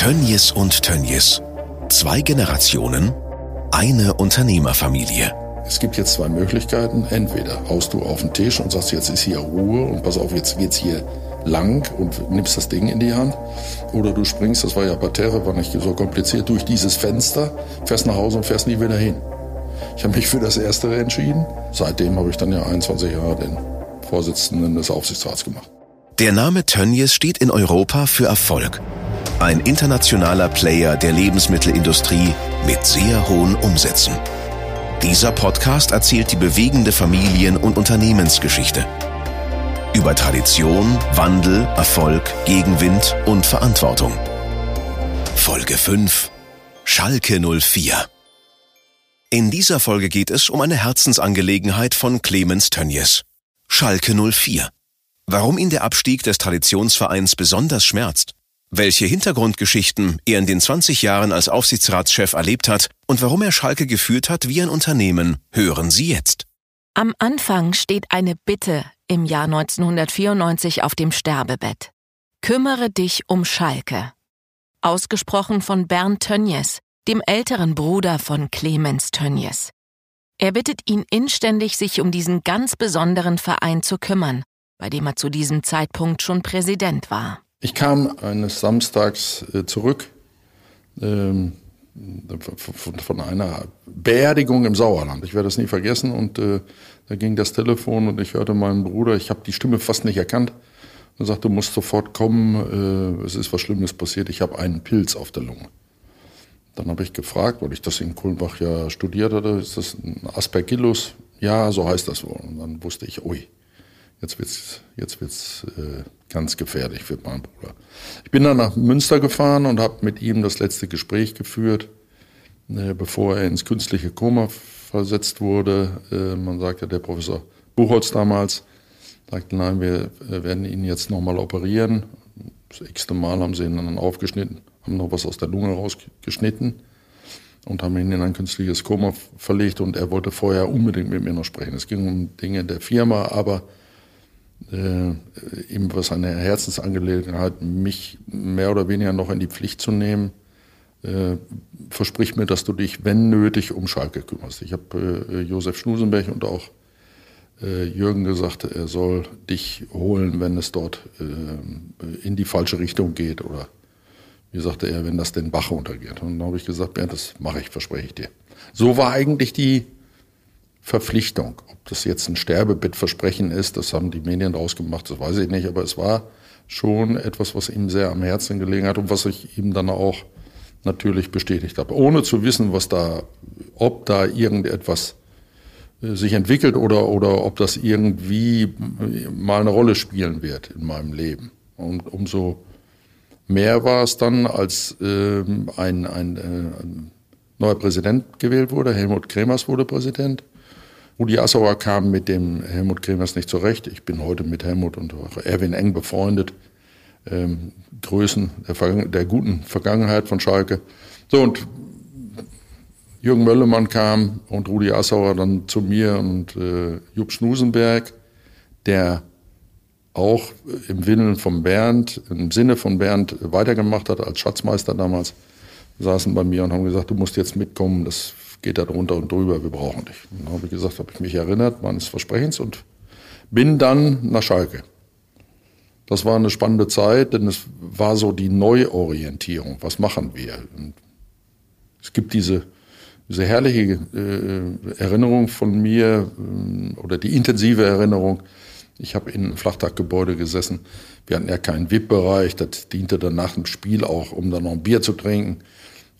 Tönnies und Tönnies. Zwei Generationen, eine Unternehmerfamilie. Es gibt jetzt zwei Möglichkeiten. Entweder haust du auf den Tisch und sagst, jetzt ist hier Ruhe und pass auf, jetzt geht's hier lang und nimmst das Ding in die Hand. Oder du springst, das war ja Parterre, war nicht so kompliziert, durch dieses Fenster, fährst nach Hause und fährst nie wieder hin. Ich habe mich für das Erstere entschieden. Seitdem habe ich dann ja 21 Jahre den Vorsitzenden des Aufsichtsrats gemacht. Der Name Tönnies steht in Europa für Erfolg. Ein internationaler Player der Lebensmittelindustrie mit sehr hohen Umsätzen. Dieser Podcast erzählt die bewegende Familien- und Unternehmensgeschichte. Über Tradition, Wandel, Erfolg, Gegenwind und Verantwortung. Folge 5 Schalke 04 In dieser Folge geht es um eine Herzensangelegenheit von Clemens Tönnies. Schalke 04. Warum ihn der Abstieg des Traditionsvereins besonders schmerzt welche Hintergrundgeschichten er in den 20 Jahren als Aufsichtsratschef erlebt hat und warum er Schalke geführt hat wie ein Unternehmen, hören Sie jetzt. Am Anfang steht eine Bitte im Jahr 1994 auf dem Sterbebett. Kümmere dich um Schalke. Ausgesprochen von Bernd Tönnies, dem älteren Bruder von Clemens Tönnies. Er bittet ihn inständig, sich um diesen ganz besonderen Verein zu kümmern, bei dem er zu diesem Zeitpunkt schon Präsident war. Ich kam eines Samstags äh, zurück ähm, von, einer Beerdigung im Sauerland. Ich werde das nie vergessen. Und äh, da ging das Telefon und ich hörte meinen Bruder, ich habe die Stimme fast nicht erkannt. Er sagte, du musst sofort kommen, äh, es ist was Schlimmes passiert, ich habe einen Pilz auf der Lunge. Dann habe ich gefragt, weil ich das in Kulmbach ja studiert hatte, ist das ein Aspergillus? Ja, so heißt das wohl. Und dann wusste ich, ui, jetzt wird's, jetzt wird's äh, ganz gefährlich für meinen Bruder. Ich bin dann nach Münster gefahren und habe mit ihm das letzte Gespräch geführt, äh, bevor er ins künstliche Koma versetzt wurde. Äh, man sagte, der Professor Buchholz damals sagte, nein, wir äh, werden ihn jetzt nochmal operieren. Das x-te Mal haben sie ihn dann aufgeschnitten, haben noch was aus der Lunge rausgeschnitten und haben ihn in ein künstliches Koma verlegt und er wollte vorher unbedingt mit mir noch sprechen. Es ging um Dinge der Firma, aber äh, ihm was eine Herzensangelegenheit, mich mehr oder weniger noch in die Pflicht zu nehmen. Äh, versprich mir, dass du dich, wenn nötig, um Schalke kümmerst. Ich habe äh, Josef Schnusenberg und auch äh, Jürgen gesagt, er soll dich holen, wenn es dort äh, in die falsche Richtung geht oder wie sagte er, wenn das den Bach untergeht. Und dann habe ich gesagt, Bernd, das mache ich, verspreche ich dir. So war eigentlich die Verpflichtung. Ob das jetzt ein Sterbebettversprechen ist, das haben die Medien rausgemacht, das weiß ich nicht, aber es war schon etwas, was ihm sehr am Herzen gelegen hat und was ich ihm dann auch natürlich bestätigt habe. Ohne zu wissen, was da, ob da irgendetwas äh, sich entwickelt oder, oder ob das irgendwie mal eine Rolle spielen wird in meinem Leben. Und umso mehr war es dann, als äh, ein, ein, äh, ein neuer Präsident gewählt wurde. Helmut Kremers wurde Präsident. Rudi Assauer kam mit dem Helmut Kremers nicht zurecht. Ich bin heute mit Helmut und Erwin eng befreundet. Ähm, Größen der, der, guten Vergangenheit von Schalke. So, und Jürgen Möllemann kam und Rudi Assauer dann zu mir und äh, Jupp Schnusenberg, der auch im Willen von Bernd, im Sinne von Bernd weitergemacht hat als Schatzmeister damals, saßen bei mir und haben gesagt, du musst jetzt mitkommen, das geht da drunter und drüber, wir brauchen dich. Dann habe ich gesagt, habe ich mich erinnert meines Versprechens und bin dann nach Schalke. Das war eine spannende Zeit, denn es war so die Neuorientierung. Was machen wir? Und es gibt diese, diese herrliche äh, Erinnerung von mir äh, oder die intensive Erinnerung. Ich habe in einem Flachdachgebäude gesessen. Wir hatten ja keinen VIP-Bereich. Das diente dann nach dem Spiel auch, um dann noch ein Bier zu trinken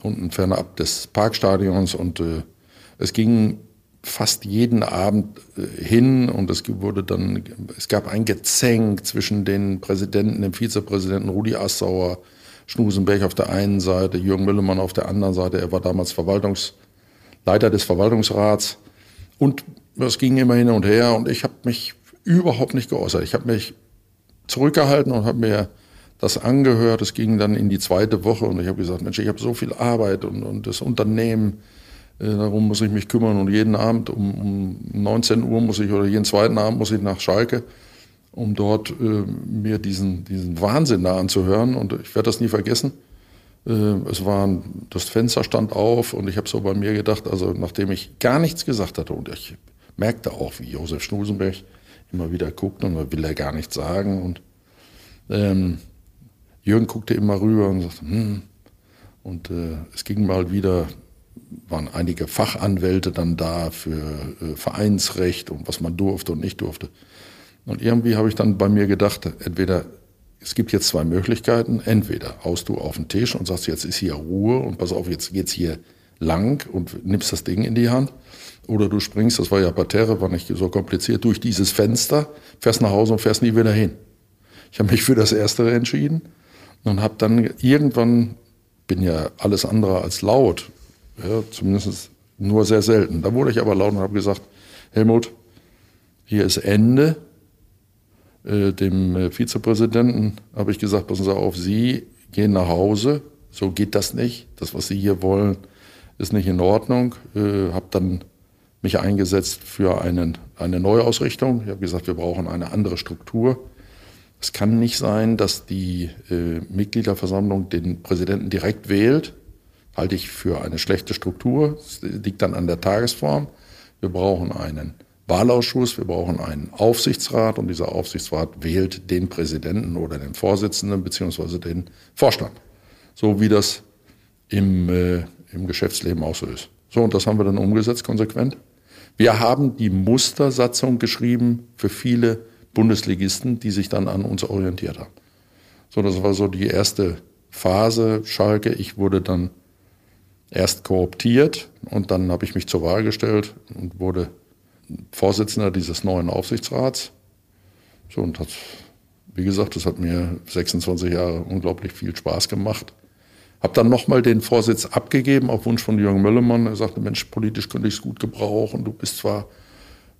unten fernab des Parkstadions und äh, es ging fast jeden Abend äh, hin und es wurde dann, es gab ein Gezänk zwischen den Präsidenten, dem Vizepräsidenten Rudi Assauer, Schnusenberg auf der einen Seite, Jürgen Müllemann auf der anderen Seite. Er war damals Verwaltungsleiter des Verwaltungsrats und es ging immer hin und her und ich habe mich überhaupt nicht geäußert. Ich habe mich zurückgehalten und habe mir das angehört. Es ging dann in die zweite Woche und ich habe gesagt, Mensch, ich habe so viel Arbeit und, und das Unternehmen, äh, darum muss ich mich kümmern. Und jeden Abend um, um 19 Uhr muss ich, oder jeden zweiten Abend muss ich nach Schalke, um dort äh, mir diesen, diesen Wahnsinn da anzuhören. Und ich werde das nie vergessen. Äh, es war, das Fenster stand auf und ich habe so bei mir gedacht, also nachdem ich gar nichts gesagt hatte und ich merkte auch, wie Josef Schnusenberg immer wieder guckt und will er gar nichts sagen und ähm, Jürgen guckte immer rüber und sagte, hm. Und äh, es ging mal wieder, waren einige Fachanwälte dann da für äh, Vereinsrecht und was man durfte und nicht durfte. Und irgendwie habe ich dann bei mir gedacht, entweder es gibt jetzt zwei Möglichkeiten. Entweder haust du auf den Tisch und sagst, jetzt ist hier Ruhe und pass auf, jetzt geht's hier lang und nimmst das Ding in die Hand. Oder du springst, das war ja Parterre, war nicht so kompliziert, durch dieses Fenster, fährst nach Hause und fährst nie wieder hin. Ich habe mich für das Erstere entschieden und habe dann irgendwann, bin ja alles andere als laut, ja, zumindest nur sehr selten. Da wurde ich aber laut und habe gesagt, Helmut, hier ist Ende, äh, dem äh, Vizepräsidenten habe ich gesagt, passen Sie auf, Sie gehen nach Hause, so geht das nicht. Das, was Sie hier wollen, ist nicht in Ordnung. Äh, habe dann mich eingesetzt für einen, eine Neuausrichtung. Ich habe gesagt, wir brauchen eine andere Struktur. Es kann nicht sein, dass die äh, Mitgliederversammlung den Präsidenten direkt wählt. Halte ich für eine schlechte Struktur. Das liegt dann an der Tagesform. Wir brauchen einen Wahlausschuss, wir brauchen einen Aufsichtsrat und dieser Aufsichtsrat wählt den Präsidenten oder den Vorsitzenden beziehungsweise den Vorstand. So wie das im, äh, im Geschäftsleben auch so ist. So, und das haben wir dann umgesetzt, konsequent. Wir haben die Mustersatzung geschrieben für viele Bundesligisten, die sich dann an uns orientiert haben. So, das war so die erste Phase. Schalke, ich wurde dann erst kooptiert und dann habe ich mich zur Wahl gestellt und wurde Vorsitzender dieses neuen Aufsichtsrats. So, und das, wie gesagt, das hat mir 26 Jahre unglaublich viel Spaß gemacht. Hab dann nochmal den Vorsitz abgegeben auf Wunsch von Jürgen Möllemann. Er sagte, Mensch, politisch könnte ich es gut gebrauchen. Du bist zwar,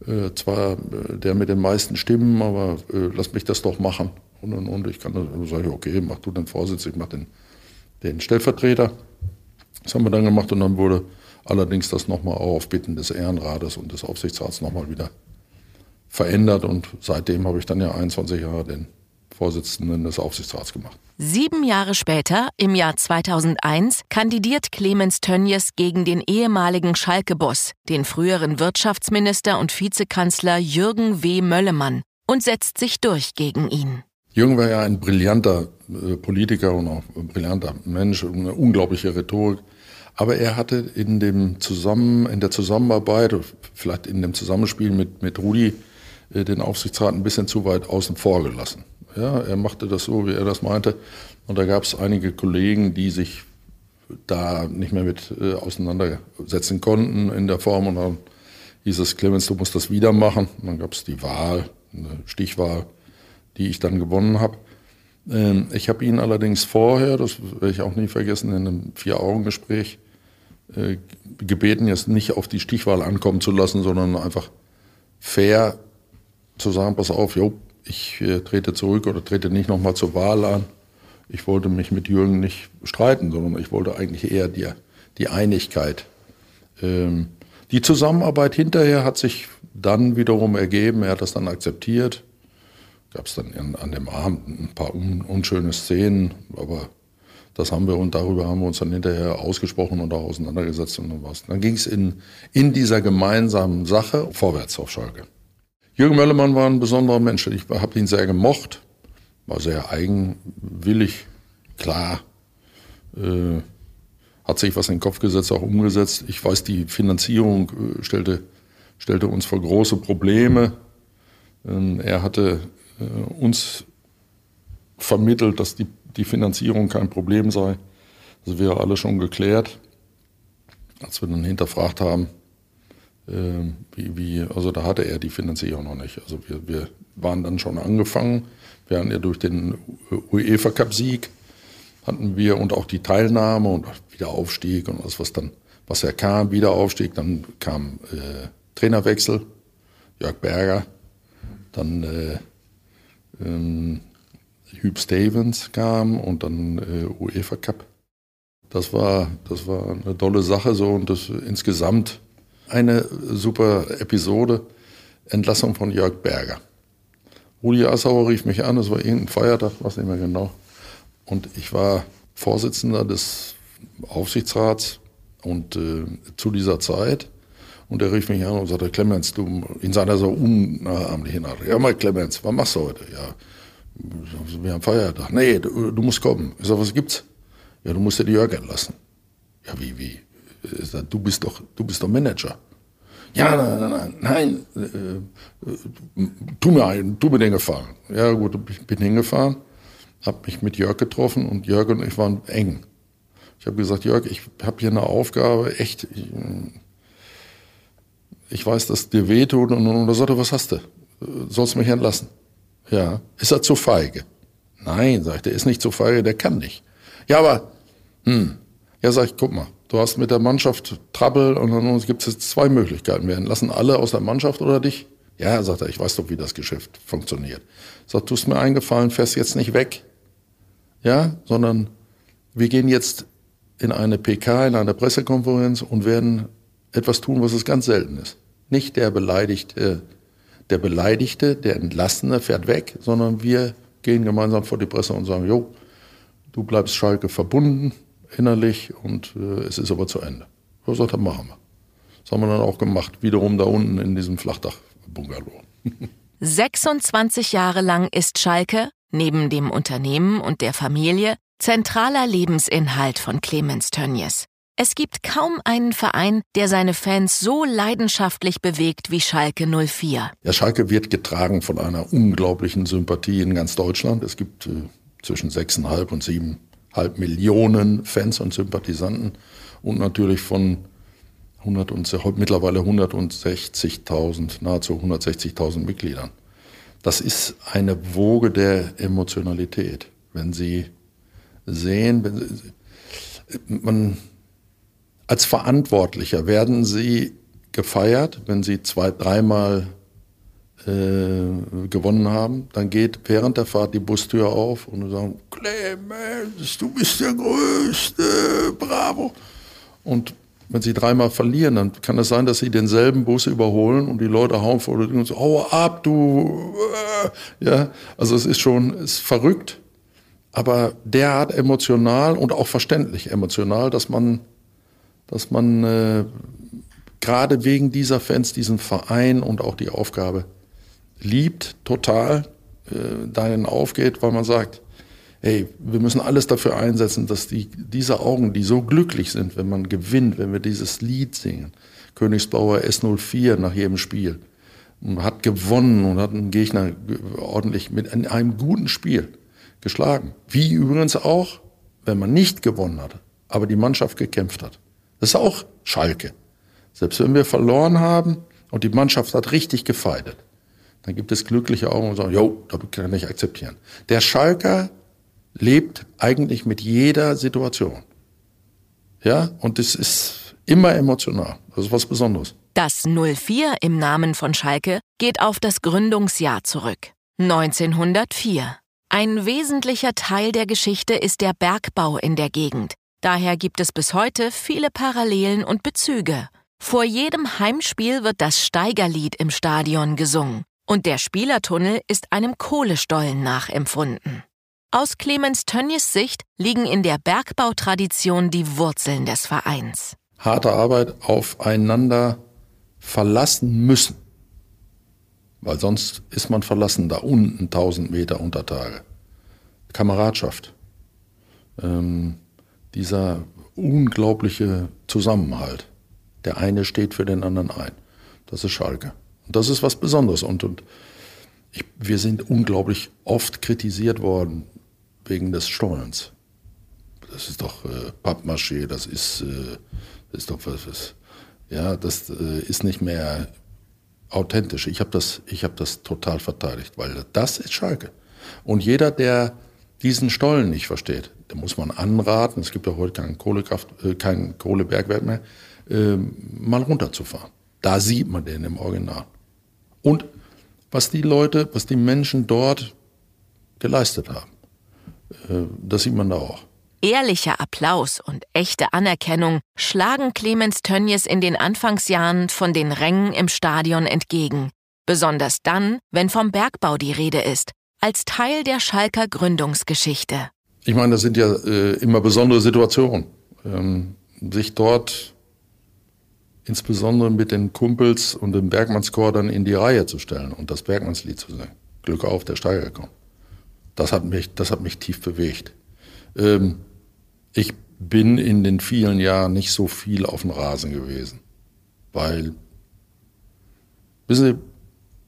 äh, zwar äh, der mit den meisten Stimmen, aber äh, lass mich das doch machen. Und, und, und ich kann dann sage ich, okay, mach du den Vorsitz, ich mach den, den Stellvertreter. Das haben wir dann gemacht und dann wurde allerdings das nochmal auf Bitten des Ehrenrates und des Aufsichtsrats nochmal wieder verändert und seitdem habe ich dann ja 21 Jahre den Vorsitzenden des Aufsichtsrats gemacht. Sieben Jahre später, im Jahr 2001, kandidiert Clemens Tönjes gegen den ehemaligen Schalke-Boss, den früheren Wirtschaftsminister und Vizekanzler Jürgen W. Möllemann, und setzt sich durch gegen ihn. Jürgen war ja ein brillanter äh, Politiker und auch ein brillanter Mensch, eine unglaubliche Rhetorik. Aber er hatte in, dem Zusammen, in der Zusammenarbeit, vielleicht in dem Zusammenspiel mit, mit Rudi, äh, den Aufsichtsrat ein bisschen zu weit außen vor gelassen. Ja, er machte das so, wie er das meinte. Und da gab es einige Kollegen, die sich da nicht mehr mit äh, auseinandersetzen konnten in der Form. Und dann hieß es, Clemens, du musst das wieder machen. Und dann gab es die Wahl, eine Stichwahl, die ich dann gewonnen habe. Ähm, ich habe ihn allerdings vorher, das werde ich auch nie vergessen, in einem Vier-Augen-Gespräch äh, gebeten, jetzt nicht auf die Stichwahl ankommen zu lassen, sondern einfach fair zu sagen, pass auf, jo, ich äh, trete zurück oder trete nicht nochmal zur Wahl an. Ich wollte mich mit Jürgen nicht streiten, sondern ich wollte eigentlich eher die, die Einigkeit. Ähm, die Zusammenarbeit hinterher hat sich dann wiederum ergeben, er hat das dann akzeptiert. Gab es dann in, an dem Abend ein paar un, unschöne Szenen, aber das haben wir und darüber haben wir uns dann hinterher ausgesprochen und auch auseinandergesetzt und dann was. Dann ging es in, in dieser gemeinsamen Sache vorwärts auf Schalke. Jürgen Möllermann war ein besonderer Mensch. Ich habe ihn sehr gemocht, war sehr eigenwillig, klar, äh, hat sich was in den Kopf gesetzt, auch umgesetzt. Ich weiß, die Finanzierung äh, stellte, stellte uns vor große Probleme. Ähm, er hatte äh, uns vermittelt, dass die die Finanzierung kein Problem sei. Das wäre alles schon geklärt. Als wir dann hinterfragt haben, wie, wie, also da hatte er die Finanzierung noch nicht. Also wir, wir waren dann schon angefangen. Wir hatten ja durch den UEFA Cup Sieg hatten wir und auch die Teilnahme und Wiederaufstieg und alles, was dann, was ja kam, Wiederaufstieg, dann kam äh, Trainerwechsel, Jörg Berger, dann äh, ähm, Hugh Stevens kam und dann äh, UEFA Cup. Das war, das war eine tolle Sache so und das insgesamt eine super Episode. Entlassung von Jörg Berger. Rudi Assauer rief mich an, es war irgendein Feiertag, weiß nicht mehr genau. Und ich war Vorsitzender des Aufsichtsrats und äh, zu dieser Zeit. Und er rief mich an und sagte, Clemens, du, in seiner so unnahmlichen Art, ja mal Clemens, was machst du heute? Ja, wir haben Feiertag. Nee, du, du musst kommen. Ich sage, was gibt's? Ja, du musst dir die Jörg entlassen. Ja, wie, wie? Du bist doch, du bist doch Manager. Ja, nein, nein, nein, nein äh, tu mir einen, tu mir den Gefallen. Ja gut, ich bin hingefahren, habe mich mit Jörg getroffen und Jörg und ich waren eng. Ich habe gesagt, Jörg, ich habe hier eine Aufgabe, echt, ich, ich weiß, dass dir wehtut und, und er sagte, was hast du? Sollst mich entlassen? Ja. Ist er zu feige? Nein, sagt er, ist nicht zu feige, der kann nicht. Ja, aber, hm. Ja, sag ich, guck mal, du hast mit der Mannschaft Trouble und dann gibt es jetzt zwei Möglichkeiten. Wir entlassen alle aus der Mannschaft oder dich. Ja, sagt er, ich weiß doch, wie das Geschäft funktioniert. Sagt, tust mir eingefallen, fährst jetzt nicht weg. Ja, sondern wir gehen jetzt in eine PK, in eine Pressekonferenz und werden etwas tun, was es ganz selten ist. Nicht der Beleidigte, der Beleidigte, der Entlassene fährt weg, sondern wir gehen gemeinsam vor die Presse und sagen, jo, du bleibst Schalke verbunden innerlich und äh, es ist aber zu Ende. So sagt er, machen wir. Das haben wir dann auch gemacht, wiederum da unten in diesem Flachdach-Bungalow. 26 Jahre lang ist Schalke, neben dem Unternehmen und der Familie, zentraler Lebensinhalt von Clemens Tönnies. Es gibt kaum einen Verein, der seine Fans so leidenschaftlich bewegt wie Schalke 04. Ja, Schalke wird getragen von einer unglaublichen Sympathie in ganz Deutschland. Es gibt äh, zwischen 6,5 und 7,5 Millionen Fans und Sympathisanten und natürlich von 100 und, mittlerweile 160.000, nahezu 160.000 Mitgliedern. Das ist eine Woge der Emotionalität. Wenn Sie sehen, wenn Sie, man, als Verantwortlicher werden Sie gefeiert, wenn Sie zwei, dreimal äh, gewonnen haben. Dann geht während der Fahrt die Bustür auf und sagen, Clemens, du bist der Größte, bravo. Und wenn sie dreimal verlieren, dann kann es sein, dass sie denselben Bus überholen und die Leute hauen vor und so, hau ab, du. Äh, ja, also es ist schon ist verrückt, aber derart emotional und auch verständlich emotional, dass man dass man äh, gerade wegen dieser Fans diesen Verein und auch die Aufgabe liebt, total äh, dahin aufgeht, weil man sagt, hey, wir müssen alles dafür einsetzen, dass die, diese Augen, die so glücklich sind, wenn man gewinnt, wenn wir dieses Lied singen, Königsbauer S04 nach jedem Spiel, und hat gewonnen und hat einen Gegner ordentlich mit einem guten Spiel geschlagen. Wie übrigens auch, wenn man nicht gewonnen hat, aber die Mannschaft gekämpft hat. Das ist auch Schalke. Selbst wenn wir verloren haben und die Mannschaft hat richtig gefeitet, dann gibt es glückliche Augen und sagen, jo, das kann ich akzeptieren. Der Schalker lebt eigentlich mit jeder Situation. Ja, und es ist immer emotional. Das ist was Besonderes. Das 04 im Namen von Schalke geht auf das Gründungsjahr zurück. 1904. Ein wesentlicher Teil der Geschichte ist der Bergbau in der Gegend. Daher gibt es bis heute viele Parallelen und Bezüge. Vor jedem Heimspiel wird das Steigerlied im Stadion gesungen und der Spielertunnel ist einem Kohlestollen nachempfunden. Aus Clemens Tönnies Sicht liegen in der Bergbautradition die Wurzeln des Vereins. Harte Arbeit aufeinander verlassen müssen. Weil sonst ist man verlassen da unten 1000 Meter unter Tage. Kameradschaft. Ähm, dieser unglaubliche Zusammenhalt. Der eine steht für den anderen ein. Das ist Schalke. Und das ist was Besonderes. Und, und ich, wir sind unglaublich oft kritisiert worden wegen des Stollens. Das ist doch äh, Pappmaché, das ist, äh, das ist doch was, was ja, das äh, ist nicht mehr authentisch. Ich habe das, hab das total verteidigt, weil das ist Schalke. Und jeder, der diesen Stollen nicht versteht, da muss man anraten, es gibt ja heute kein, Kohlekraft, äh, kein Kohlebergwerk mehr, äh, mal runterzufahren. Da sieht man den im Original. Und was die Leute, was die Menschen dort geleistet haben, äh, das sieht man da auch. Ehrlicher Applaus und echte Anerkennung schlagen Clemens Tönnies in den Anfangsjahren von den Rängen im Stadion entgegen. Besonders dann, wenn vom Bergbau die Rede ist, als Teil der Schalker Gründungsgeschichte. Ich meine, das sind ja äh, immer besondere Situationen. Ähm, sich dort insbesondere mit den Kumpels und dem Bergmannschor dann in die Reihe zu stellen und das Bergmannslied zu singen. Glück auf, der Steiger kommt. Das hat mich, das hat mich tief bewegt. Ähm, ich bin in den vielen Jahren nicht so viel auf dem Rasen gewesen, weil, wissen Sie,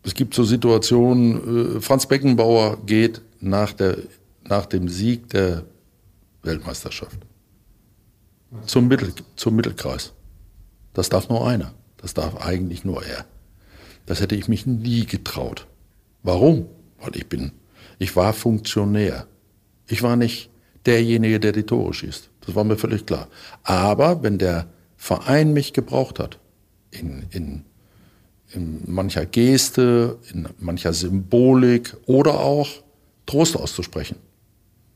es gibt so Situationen, äh, Franz Beckenbauer geht nach, der, nach dem Sieg der Weltmeisterschaft zum, Mittel, zum Mittelkreis. Das darf nur einer. Das darf eigentlich nur er. Das hätte ich mich nie getraut. Warum? Weil ich bin, ich war Funktionär. Ich war nicht derjenige, der die Tore schießt. Das war mir völlig klar. Aber wenn der Verein mich gebraucht hat, in, in, in mancher Geste, in mancher Symbolik oder auch Trost auszusprechen,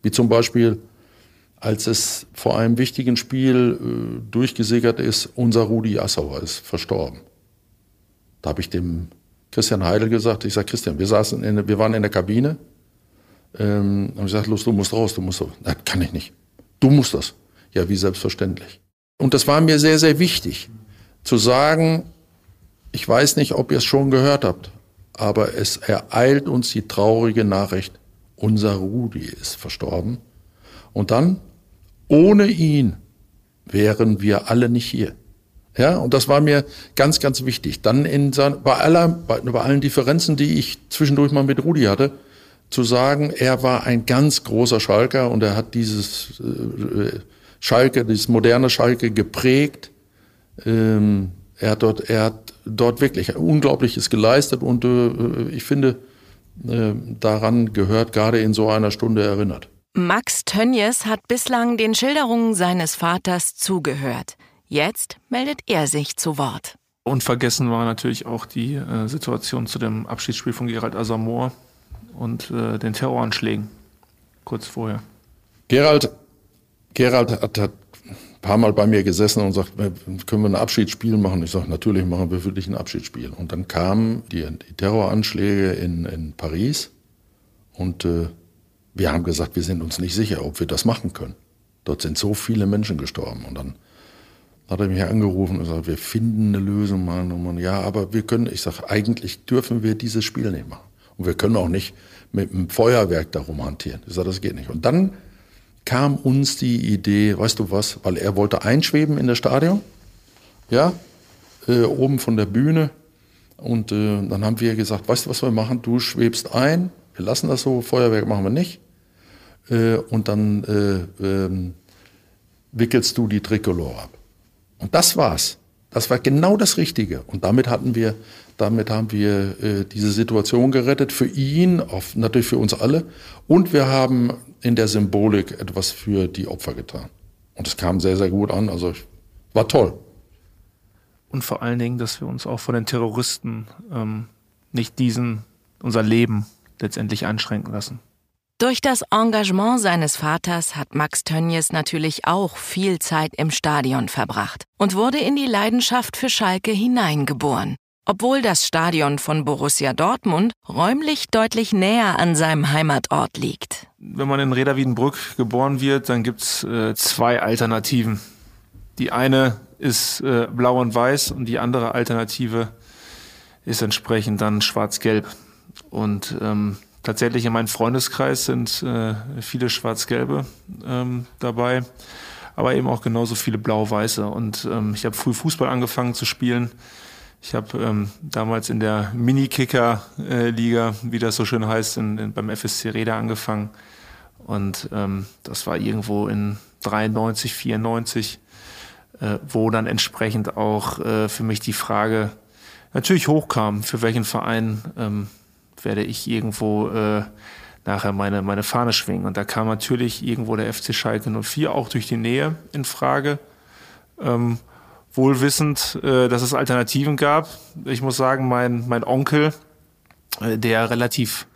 wie zum Beispiel, als es vor einem wichtigen Spiel äh, durchgesickert ist, unser Rudi Assauer ist verstorben. Da habe ich dem Christian Heidel gesagt, ich sage, Christian, wir saßen in, wir waren in der Kabine, ähm, und ich gesagt, los, du musst raus, du musst raus. Nein, kann ich nicht. Du musst das. Ja, wie selbstverständlich. Und das war mir sehr, sehr wichtig, zu sagen, ich weiß nicht, ob ihr es schon gehört habt, aber es ereilt uns die traurige Nachricht, unser Rudi ist verstorben. Und dann, ohne ihn, wären wir alle nicht hier. Ja, und das war mir ganz, ganz wichtig. Dann in bei, aller, bei, bei allen Differenzen, die ich zwischendurch mal mit Rudi hatte, zu sagen, er war ein ganz großer Schalker und er hat dieses äh, Schalke, dieses moderne Schalke geprägt. Ähm, er hat dort, er hat dort wirklich Unglaubliches geleistet und äh, ich finde, äh, daran gehört gerade in so einer Stunde erinnert. Max Tönjes hat bislang den Schilderungen seines Vaters zugehört. Jetzt meldet er sich zu Wort. Unvergessen war natürlich auch die äh, Situation zu dem Abschiedsspiel von Gerald Asamoah und äh, den Terroranschlägen kurz vorher. Gerald, Gerald hat, hat ein paar Mal bei mir gesessen und sagt, können wir ein Abschiedsspiel machen? Ich sage, natürlich machen wir für dich ein Abschiedsspiel. Und dann kamen die, die Terroranschläge in, in Paris und äh, wir haben gesagt, wir sind uns nicht sicher, ob wir das machen können. Dort sind so viele Menschen gestorben. Und dann hat er mich angerufen und gesagt, wir finden eine Lösung, Mann. Und man, ja, aber wir können, ich sage, eigentlich dürfen wir dieses Spiel nicht machen. Und wir können auch nicht mit einem Feuerwerk darum hantieren. Ich sage, das geht nicht. Und dann kam uns die Idee, weißt du was, weil er wollte einschweben in das Stadion, ja, äh, oben von der Bühne. Und äh, dann haben wir gesagt, weißt du, was wir machen? Du schwebst ein, wir lassen das so, Feuerwerk machen wir nicht äh, und dann äh, ähm, wickelst du die Tricolore ab. Und das war's. Das war genau das Richtige. Und damit hatten wir, damit haben wir äh, diese Situation gerettet für ihn, auf, natürlich für uns alle. Und wir haben in der Symbolik etwas für die Opfer getan. Und es kam sehr, sehr gut an. Also war toll. Und vor allen Dingen, dass wir uns auch von den Terroristen ähm, nicht diesen, unser Leben letztendlich einschränken lassen. Durch das Engagement seines Vaters hat Max Tönjes natürlich auch viel Zeit im Stadion verbracht und wurde in die Leidenschaft für Schalke hineingeboren. Obwohl das Stadion von Borussia Dortmund räumlich deutlich näher an seinem Heimatort liegt. Wenn man in Reda geboren wird, dann gibt's äh, zwei Alternativen. Die eine ist äh, blau und weiß und die andere Alternative ist entsprechend dann schwarz-gelb. Und ähm, tatsächlich in meinem Freundeskreis sind äh, viele Schwarz-Gelbe ähm, dabei, aber eben auch genauso viele Blau-Weiße. Und ähm, ich habe früh Fußball angefangen zu spielen. Ich habe ähm, damals in der Mini-Kicker-Liga, wie das so schön heißt, in, in, beim FSC Reda angefangen. Und ähm, das war irgendwo in 93, 94, äh, wo dann entsprechend auch äh, für mich die Frage natürlich hochkam, für welchen Verein ähm, werde ich irgendwo äh, nachher meine, meine Fahne schwingen. Und da kam natürlich irgendwo der FC Schalke 04 auch durch die Nähe in Frage. Ähm, wohlwissend, äh, dass es Alternativen gab. Ich muss sagen, mein, mein Onkel, äh, der relativ,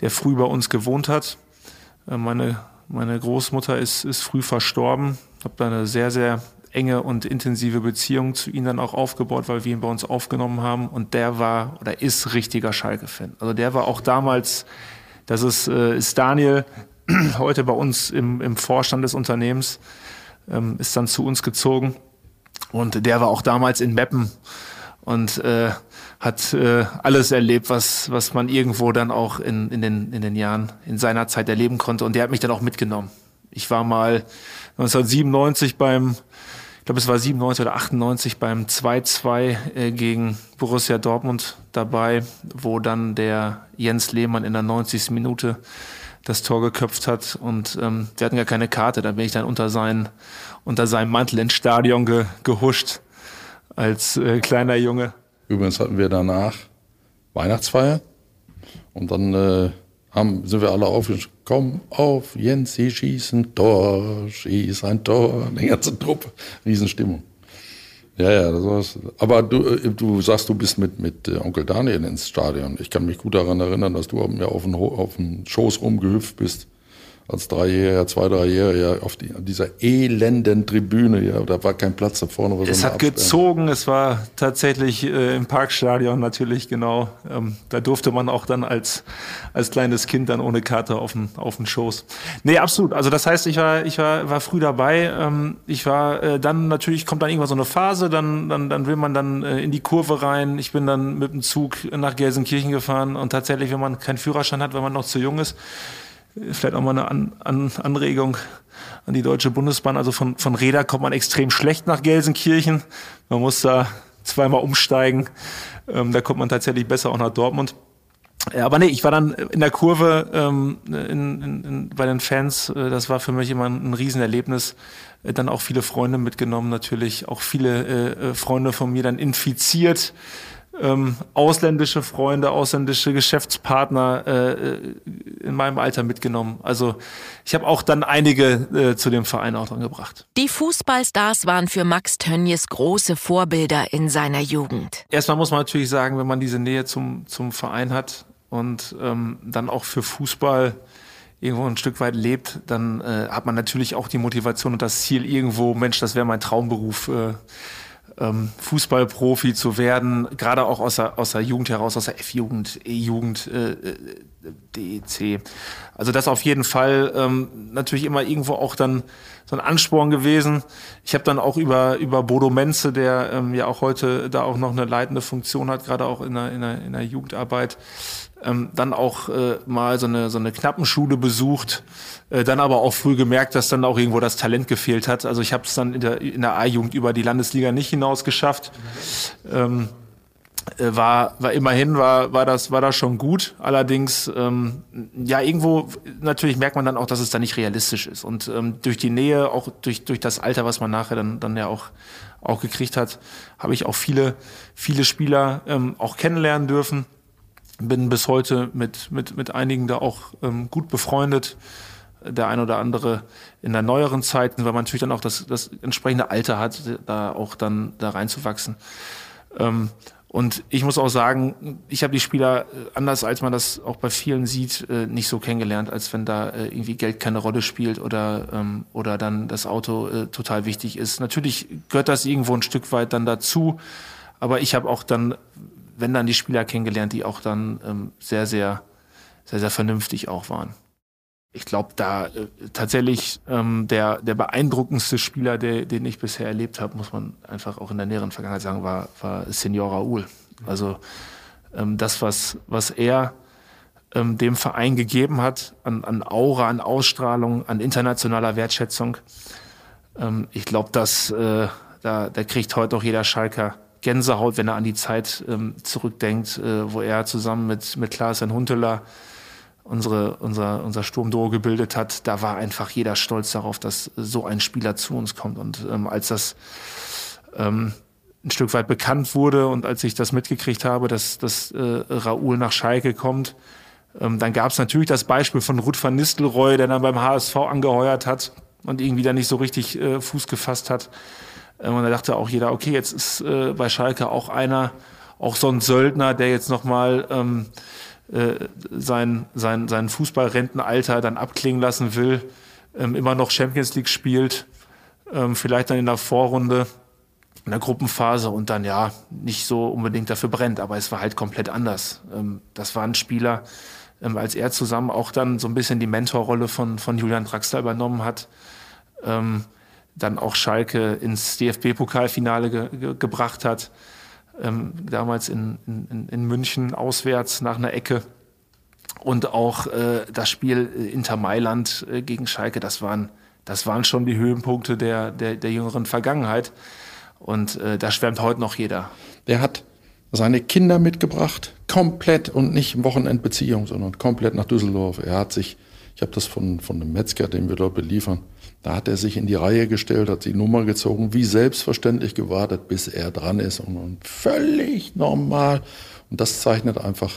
der früh bei uns gewohnt hat, äh, meine, meine Großmutter ist, ist früh verstorben. Ich habe da eine sehr, sehr enge und intensive Beziehung zu ihm dann auch aufgebaut, weil wir ihn bei uns aufgenommen haben. Und der war oder ist richtiger Schalke-Fan. Also der war auch damals, das ist, äh, ist Daniel, heute bei uns im, im Vorstand des Unternehmens, ähm, ist dann zu uns gezogen. Und der war auch damals in Meppen und äh, hat äh, alles erlebt, was, was man irgendwo dann auch in, in, den, in den Jahren in seiner Zeit erleben konnte. Und der hat mich dann auch mitgenommen. Ich war mal 1997 beim, ich glaube es war 97 oder 98 beim 2-2 äh, gegen Borussia Dortmund dabei, wo dann der Jens Lehmann in der 90. Minute das Tor geköpft hat und ähm, die hatten gar keine Karte. Da bin ich dann unter, seinen, unter seinem Mantel ins Stadion ge, gehuscht als äh, kleiner Junge. Übrigens hatten wir danach Weihnachtsfeier und dann äh, haben, sind wir alle aufgekommen. Komm auf, Jens, sie schießen Tor, schieß ein Tor, die ganze Truppe, Riesenstimmung. Ja, ja, das war's. Aber du, äh, du sagst, du bist mit, mit äh, Onkel Daniel ins Stadion. Ich kann mich gut daran erinnern, dass du mir auf den, auf den Schoß rumgehüpft bist als Dreijähriger, zwei, Dreijähriger auf, die, auf dieser elenden Tribüne, ja, da war kein Platz da vorne. Es hat gezogen, es war tatsächlich äh, im Parkstadion natürlich, genau. Ähm, da durfte man auch dann als, als kleines Kind dann ohne Karte auf den, auf den Schoß. Nee, absolut. Also das heißt, ich war, ich war, war früh dabei. Ähm, ich war äh, dann natürlich, kommt dann irgendwann so eine Phase, dann, dann, dann will man dann äh, in die Kurve rein. Ich bin dann mit dem Zug nach Gelsenkirchen gefahren und tatsächlich, wenn man keinen Führerschein hat, wenn man noch zu jung ist, Vielleicht auch mal eine An An Anregung an die Deutsche Bundesbahn. Also von, von Reda kommt man extrem schlecht nach Gelsenkirchen. Man muss da zweimal umsteigen. Ähm, da kommt man tatsächlich besser auch nach Dortmund. Ja, aber nee, ich war dann in der Kurve ähm, in, in, in, bei den Fans. Äh, das war für mich immer ein, ein Riesenerlebnis. Äh, dann auch viele Freunde mitgenommen, natürlich auch viele äh, äh Freunde von mir dann infiziert ähm, ausländische Freunde, ausländische Geschäftspartner äh, äh, in meinem Alter mitgenommen. Also ich habe auch dann einige äh, zu dem Verein auch dran gebracht. Die Fußballstars waren für Max Tönnies große Vorbilder in seiner Jugend. Erstmal muss man natürlich sagen, wenn man diese Nähe zum, zum Verein hat und ähm, dann auch für Fußball irgendwo ein Stück weit lebt, dann äh, hat man natürlich auch die Motivation und das Ziel irgendwo, Mensch, das wäre mein Traumberuf. Äh, ähm, Fußballprofi zu werden, gerade auch aus der, aus der Jugend heraus, aus der F-Jugend, E-Jugend, äh, äh DEC. Also das auf jeden Fall ähm, natürlich immer irgendwo auch dann so ein Ansporn gewesen. Ich habe dann auch über über Bodo Menze, der ähm, ja auch heute da auch noch eine leitende Funktion hat, gerade auch in der, in der, in der Jugendarbeit, ähm, dann auch äh, mal so eine, so eine Knappenschule besucht, äh, dann aber auch früh gemerkt, dass dann auch irgendwo das Talent gefehlt hat. Also ich habe es dann in der, in der A-Jugend über die Landesliga nicht hinaus geschafft. Ähm, äh, war, war immerhin war, war das war das schon gut. Allerdings ähm, ja irgendwo natürlich merkt man dann auch, dass es da nicht realistisch ist und ähm, durch die Nähe auch durch durch das Alter, was man nachher dann dann ja auch auch gekriegt hat, habe ich auch viele viele Spieler ähm, auch kennenlernen dürfen bin bis heute mit, mit, mit einigen da auch ähm, gut befreundet. Der ein oder andere in der neueren Zeit, weil man natürlich dann auch das, das entsprechende Alter hat, da auch dann da reinzuwachsen. Ähm, und ich muss auch sagen, ich habe die Spieler äh, anders als man das auch bei vielen sieht, äh, nicht so kennengelernt, als wenn da äh, irgendwie Geld keine Rolle spielt oder ähm, oder dann das Auto total wichtig ist. Natürlich gehört das irgendwo ein Stück weit dann dazu, aber ich habe auch dann wenn dann die Spieler kennengelernt, die auch dann ähm, sehr, sehr, sehr, sehr vernünftig auch waren. Ich glaube, da äh, tatsächlich ähm, der, der beeindruckendste Spieler, der, den ich bisher erlebt habe, muss man einfach auch in der näheren Vergangenheit sagen, war, war Senior Raoul. Also ähm, das, was, was er ähm, dem Verein gegeben hat, an, an Aura, an Ausstrahlung, an internationaler Wertschätzung, ähm, ich glaube, dass äh, da, da kriegt heute auch jeder Schalker Gänsehaut, wenn er an die Zeit ähm, zurückdenkt, äh, wo er zusammen mit, mit Klaas-Jan Hunteler unsere, unser, unser Sturmduo gebildet hat. Da war einfach jeder stolz darauf, dass so ein Spieler zu uns kommt. Und ähm, als das ähm, ein Stück weit bekannt wurde und als ich das mitgekriegt habe, dass, dass äh, Raoul nach Schalke kommt, ähm, dann gab es natürlich das Beispiel von Ruth van Nistelrooy, der dann beim HSV angeheuert hat und irgendwie da nicht so richtig äh, Fuß gefasst hat. Ähm, und da dachte auch jeder, okay, jetzt ist äh, bei Schalke auch einer, auch so ein Söldner, der jetzt nochmal ähm, äh, sein, sein, sein Fußballrentenalter dann abklingen lassen will, ähm, immer noch Champions League spielt, ähm, vielleicht dann in der Vorrunde, in der Gruppenphase und dann ja nicht so unbedingt dafür brennt, aber es war halt komplett anders. Ähm, das war ein Spieler, ähm, als er zusammen auch dann so ein bisschen die Mentorrolle von, von Julian Draxler übernommen hat, ähm, dann auch Schalke ins DFB-Pokalfinale ge ge gebracht hat, ähm, damals in, in, in München auswärts nach einer Ecke. Und auch äh, das Spiel Inter Mailand äh, gegen Schalke, das waren, das waren schon die Höhenpunkte der, der, der jüngeren Vergangenheit. Und äh, da schwärmt heute noch jeder. Der hat seine Kinder mitgebracht, komplett und nicht Wochenendbeziehung, sondern komplett nach Düsseldorf. Er hat sich, ich habe das von, von einem Metzger, den wir dort beliefern, da hat er sich in die Reihe gestellt, hat die Nummer gezogen, wie selbstverständlich gewartet, bis er dran ist und, und völlig normal. Und das zeichnet einfach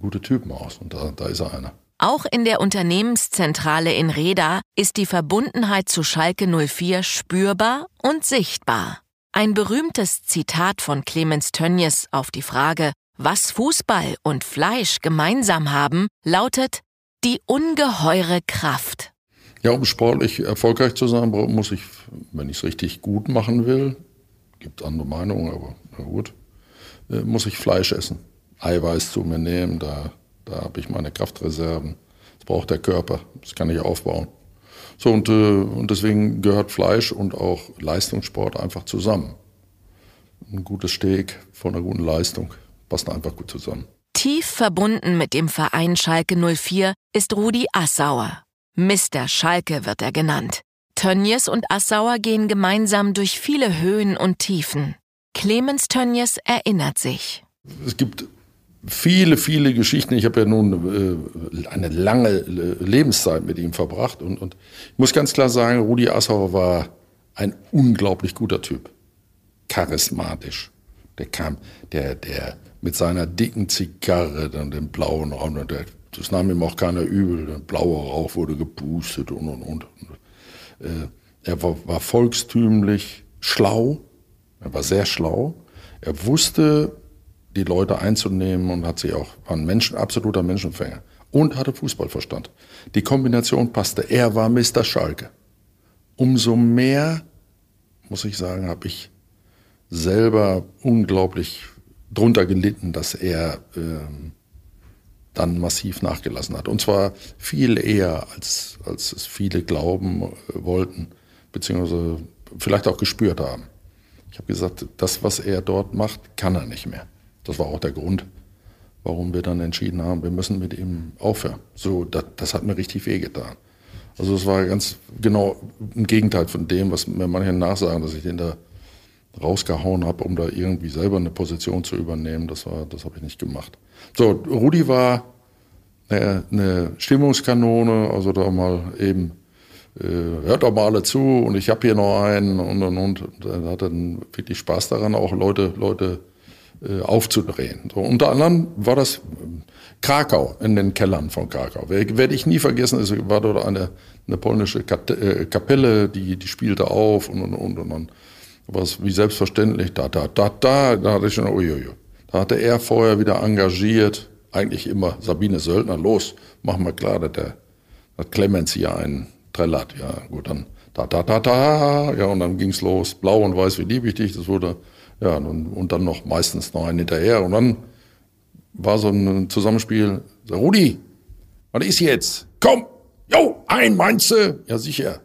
gute Typen aus. Und da, da ist er einer. Auch in der Unternehmenszentrale in Reda ist die Verbundenheit zu Schalke 04 spürbar und sichtbar. Ein berühmtes Zitat von Clemens Tönnies auf die Frage, was Fußball und Fleisch gemeinsam haben, lautet die ungeheure Kraft. Ja, um sportlich erfolgreich zu sein, muss ich, wenn ich es richtig gut machen will, gibt andere Meinungen, aber na gut, äh, muss ich Fleisch essen. Eiweiß zu mir nehmen, da, da habe ich meine Kraftreserven. Das braucht der Körper, das kann ich aufbauen. So, und, äh, und deswegen gehört Fleisch und auch Leistungssport einfach zusammen. Ein gutes Steak von einer guten Leistung passt einfach gut zusammen. Tief verbunden mit dem Verein Schalke 04 ist Rudi Assauer. Mr. Schalke wird er genannt. Tönnies und Assauer gehen gemeinsam durch viele Höhen und Tiefen. Clemens Tönnies erinnert sich. Es gibt viele, viele Geschichten. Ich habe ja nun äh, eine lange äh, Lebenszeit mit ihm verbracht und, und ich muss ganz klar sagen, Rudi Assauer war ein unglaublich guter Typ. Charismatisch. Der kam, der, der mit seiner dicken Zigarre, dann den blauen Raum, der, das nahm ihm auch keiner übel, der blaue Rauch wurde gepustet und und und. äh, er war, war volkstümlich, schlau, er war sehr schlau. Er wusste, die Leute einzunehmen und hat sich auch, war ein Menschen, absoluter Menschenfänger und hatte Fußballverstand. Die Kombination passte. Er war Mr. Schalke. Umso mehr, muss ich sagen, habe ich selber unglaublich drunter gelitten, dass er äh, dann massiv nachgelassen hat. Und zwar viel eher, als, als es viele glauben äh, wollten, beziehungsweise vielleicht auch gespürt haben. Ich habe gesagt, das, was er dort macht, kann er nicht mehr. Das war auch der Grund, warum wir dann entschieden haben, wir müssen mit ihm aufhören. So, das, das hat mir richtig wehgetan. Also es war ganz genau im Gegenteil von dem, was mir manche nachsagen, dass ich den da rausgehauen habe, um da irgendwie selber eine Position zu übernehmen. Das das habe ich nicht gemacht. So, Rudi war eine, eine Stimmungskanone, also da mal eben äh, hört doch mal alle zu und ich habe hier noch einen und und und. und er hat dann wirklich Spaß daran, auch Leute, Leute äh, aufzudrehen. So, unter anderem war das ähm, Krakau, in den Kellern von Krakau. Werde ich nie vergessen, es war dort eine, eine polnische äh, Kapelle, die, die spielte auf und, und, und, und dann war es wie selbstverständlich, da, da, da, da, da hatte ich schon, uiuiui. Da hatte er vorher wieder engagiert, eigentlich immer Sabine Söldner, los, machen wir klar, dass der, dass Clemens hier einen trällert, ja, gut, dann, da, da, da, da, ja, und dann ging's los, blau und weiß, wie liebe ich dich, das wurde ja, und, und dann noch meistens noch einen hinterher. Und dann war so ein Zusammenspiel. So, Rudi, was ist jetzt? Komm, jo, ein meinst du? Ja, sicher.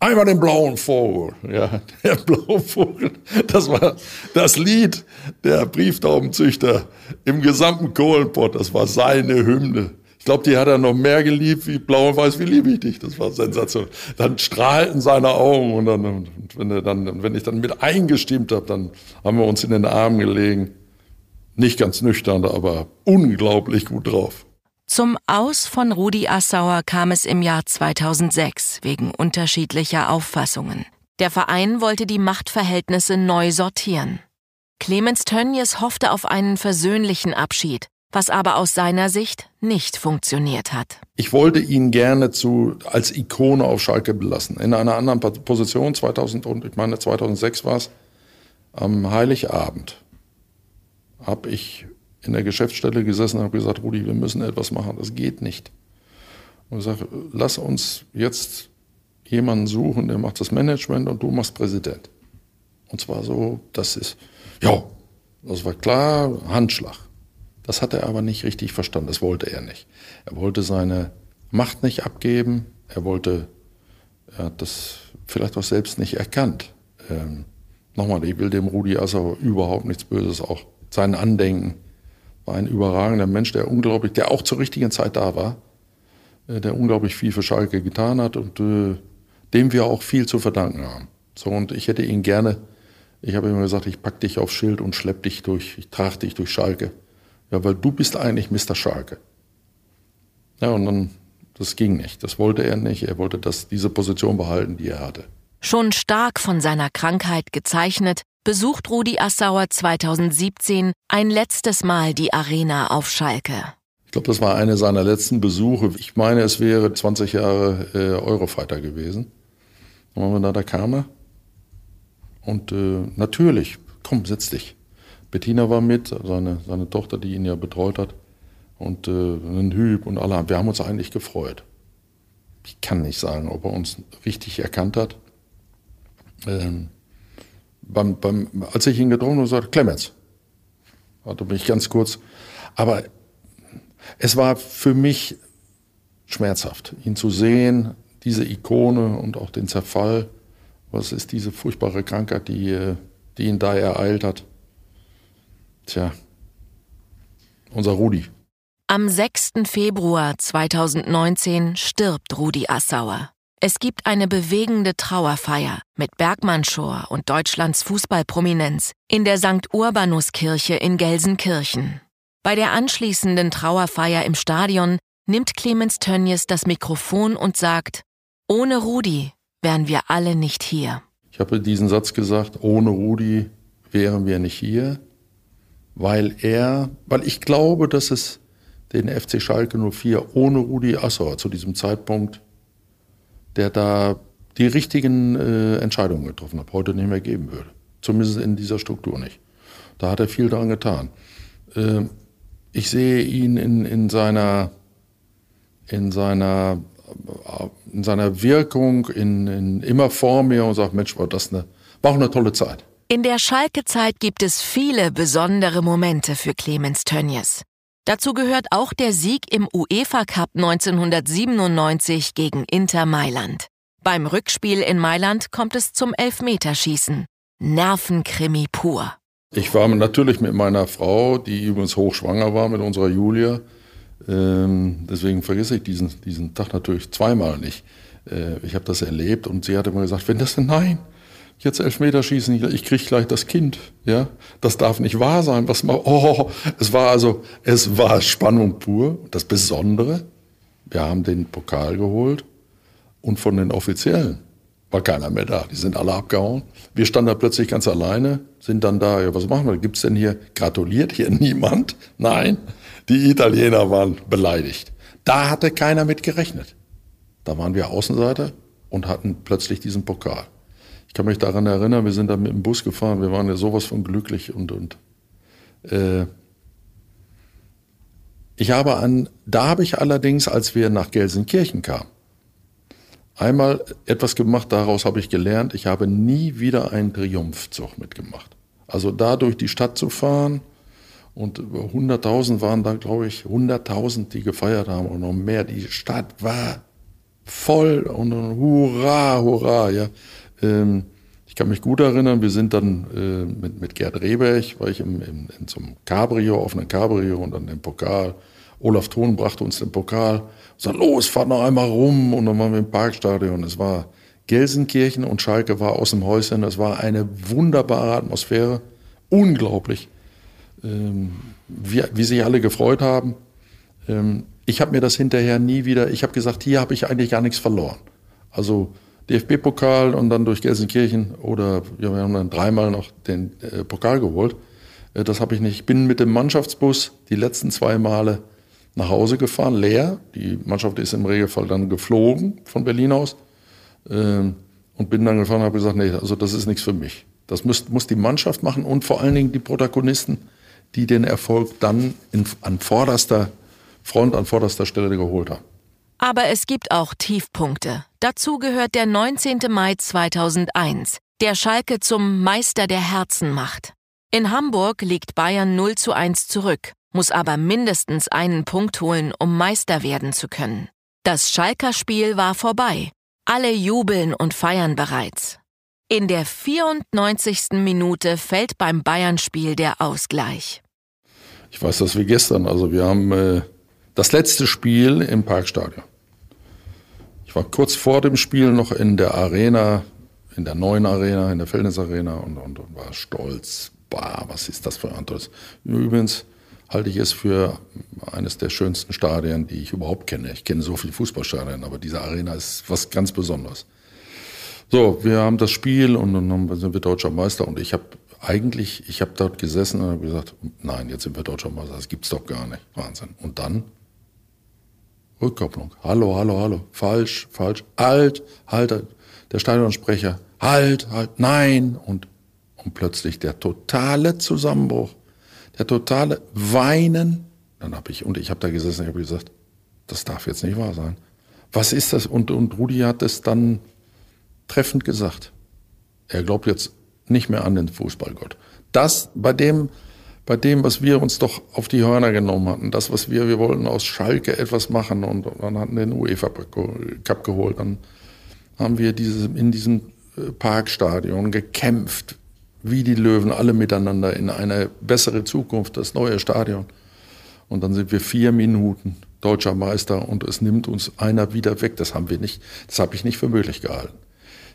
Einmal den blauen Vogel. Ja, der blaue Vogel. Das war das Lied der Brieftaubenzüchter im gesamten Kohlenpott. Das war seine Hymne. Ich glaube, die hat er noch mehr geliebt wie Blau und Weiß, wie liebe ich dich. Das war sensationell. Dann strahlten seine Augen und dann, und wenn, er dann, wenn ich dann mit eingestimmt habe, dann haben wir uns in den Armen gelegen. Nicht ganz nüchtern, aber unglaublich gut drauf. Zum Aus von Rudi Assauer kam es im Jahr 2006 wegen unterschiedlicher Auffassungen. Der Verein wollte die Machtverhältnisse neu sortieren. Clemens Tönnies hoffte auf einen versöhnlichen Abschied, was aber aus seiner Sicht nicht funktioniert hat. Ich wollte ihn gerne zu, als Ikone auf Schalke belassen. In einer anderen Position, 2000 und ich meine 2006 war es, am Heiligabend habe ich in der Geschäftsstelle gesessen und habe gesagt, Rudi, wir müssen etwas machen, das geht nicht. Und ich sage, lass uns jetzt jemanden suchen, der macht das Management und du machst Präsident. Und zwar so, das ist, ja, das war klar, Handschlag. Das hat er aber nicht richtig verstanden. Das wollte er nicht. Er wollte seine Macht nicht abgeben. Er wollte, er hat das vielleicht auch selbst nicht erkannt. Ähm, nochmal, ich will dem Rudi Assauer überhaupt nichts Böses, auch sein Andenken war ein überragender Mensch, der unglaublich, der auch zur richtigen Zeit da war, äh, der unglaublich viel für Schalke getan hat und äh, dem wir auch viel zu verdanken haben. So, und ich hätte ihn gerne, ich habe immer gesagt, ich pack dich aufs Schild und schlepp dich durch, ich trage dich durch Schalke. Ja, weil du bist eigentlich Mr. Schalke. Ja, und dann, das ging nicht. Das wollte er nicht. Er wollte das, diese Position behalten, die er hatte. Schon stark von seiner Krankheit gezeichnet, besucht Rudi Assauer 2017 ein letztes Mal die Arena auf Schalke. Ich glaube, das war eine seiner letzten Besuche. Ich meine, es wäre 20 Jahre äh, Eurofighter gewesen. Wir da, da kam er. Und äh, natürlich, komm, setz dich. Bettina war mit, seine, seine Tochter, die ihn ja betreut hat. Und äh, ein Hüb und alle. Wir haben uns eigentlich gefreut. Ich kann nicht sagen, ob er uns richtig erkannt hat. Ähm, beim, beim, als ich ihn getroffen habe, sagte Clemens. Hatte mich ganz kurz. Aber es war für mich schmerzhaft, ihn zu sehen, diese Ikone und auch den Zerfall. Was ist diese furchtbare Krankheit, die, die ihn da ereilt hat? Tja, unser Rudi. Am 6. Februar 2019 stirbt Rudi Assauer. Es gibt eine bewegende Trauerfeier mit Bergmann Schor und Deutschlands Fußballprominenz in der St. Urbanus-Kirche in Gelsenkirchen. Bei der anschließenden Trauerfeier im Stadion nimmt Clemens Tönnies das Mikrofon und sagt, ohne Rudi wären wir alle nicht hier. Ich habe diesen Satz gesagt, ohne Rudi wären wir nicht hier weil er, weil ich glaube, dass es den FC Schalke 04 ohne Rudi Assauer zu diesem Zeitpunkt, der da die richtigen äh, Entscheidungen getroffen hat, heute nicht mehr geben würde. Zumindest in dieser Struktur nicht. Da hat er viel daran getan. Äh, ich sehe ihn in, in seiner, in seiner, in seiner Wirkung in, in immer vor mir und sage, Mensch, war das eine, war auch eine tolle Zeit. In der Schalke-Zeit gibt es viele besondere Momente für Clemens Tönnies. Dazu gehört auch der Sieg im UEFA Cup 1997 gegen Inter Mailand. Beim Rückspiel in Mailand kommt es zum Elfmeterschießen. Nervenkrimi pur. Ich war natürlich mit meiner Frau, die übrigens hochschwanger war, mit unserer Julia. Ähm, deswegen vergesse ich diesen, diesen Tag natürlich zweimal nicht. Äh, ich habe das erlebt und sie hat immer gesagt, wenn das denn nein, jetzt Elfmeterschießen, ich kriege gleich das Kind. Ja, das darf nicht wahr sein. Was mal, oh, es war also, es war Spannung pur. Das Besondere, wir haben den Pokal geholt und von den Offiziellen war keiner mehr da. Die sind alle abgehauen. Wir standen da plötzlich ganz alleine, sind dann da, ja, was machen wir? Gibt's denn hier, gratuliert hier niemand? Nein, die Italiener waren beleidigt. Da hatte keiner mit gerechnet. Da waren wir Außenseiter und hatten plötzlich diesen Pokal. Ich kann mich daran erinnern, wir sind da mit dem Bus gefahren, wir waren ja sowas von glücklich und, und äh, ich habe an, da habe ich allerdings, als wir nach Gelsenkirchen kamen, einmal etwas gemacht, daraus habe ich gelernt, ich habe nie wieder einen Triumphzug mitgemacht. Also da durch die Stadt zu fahren und 100.000 waren da, glaube ich, 100.000, die gefeiert haben und noch mehr. Die Stadt war voll und hurra, hurra, ja. Ähm, ich kann mich gut erinnern, wir sind dann äh, mit, mit Gerd Rehberg, war ich im, im, in so einem Cabrio, offenen Cabrio und dann den Pokal. Olaf Thon brachte uns den Pokal und sagte, los, fahrt noch einmal rum. Und dann waren wir im Parkstadion. Es war Gelsenkirchen und Schalke war aus dem Häuschen. Es war eine wunderbare Atmosphäre. Unglaublich, ähm, wie, wie sich alle gefreut haben. Ähm, ich habe mir das hinterher nie wieder, ich habe gesagt, hier habe ich eigentlich gar nichts verloren. Also DFB-Pokal und dann durch Gelsenkirchen oder ja, wir haben dann dreimal noch den äh, Pokal geholt. Äh, das habe ich nicht. Ich bin mit dem Mannschaftsbus die letzten zwei Male nach Hause gefahren, leer. Die Mannschaft ist im Regelfall dann geflogen von Berlin aus ähm, und bin dann gefahren und habe gesagt, nee, also das ist nichts für mich. Das muss, muss die Mannschaft machen und vor allen Dingen die Protagonisten, die den Erfolg dann in, an vorderster Front, an vorderster Stelle geholt haben. Aber es gibt auch Tiefpunkte. Dazu gehört der 19. Mai 2001, der Schalke zum Meister der Herzen macht. In Hamburg liegt Bayern 0 zu 1 zurück. muss aber mindestens einen Punkt holen, um Meister werden zu können. Das Schalker Spiel war vorbei. Alle jubeln und feiern bereits. In der 94. Minute fällt beim Bayern-Spiel der Ausgleich. Ich weiß das wie gestern. Also wir haben äh, das letzte Spiel im Parkstadion. War kurz vor dem Spiel noch in der Arena, in der neuen Arena, in der Feldnis Arena und, und, und war stolz. Bah, was ist das für ein tolles. Übrigens halte ich es für eines der schönsten Stadien, die ich überhaupt kenne. Ich kenne so viele Fußballstadien, aber diese Arena ist was ganz Besonderes. So, wir haben das Spiel und dann sind wir deutscher Meister und ich habe eigentlich, ich habe dort gesessen und habe gesagt, nein, jetzt sind wir deutscher Meister, das gibt's doch gar nicht. Wahnsinn. Und dann Rückkopplung. Hallo, hallo, hallo. Falsch, falsch. Halt, halt. Der Stadionsprecher. Halt, halt. Nein. Und, und plötzlich der totale Zusammenbruch. Der totale Weinen. Dann habe ich, und ich habe da gesessen, ich habe gesagt, das darf jetzt nicht wahr sein. Was ist das? Und, und Rudi hat es dann treffend gesagt. Er glaubt jetzt nicht mehr an den Fußballgott. Das, bei dem, bei dem, was wir uns doch auf die Hörner genommen hatten, das, was wir, wir wollten aus Schalke etwas machen und, dann hatten den UEFA Cup geholt, dann haben wir diese, in diesem äh, Parkstadion gekämpft, wie die Löwen, alle miteinander in eine bessere Zukunft, das neue Stadion. Und dann sind wir vier Minuten deutscher Meister und es nimmt uns einer wieder weg. Das haben wir nicht, das habe ich nicht für möglich gehalten.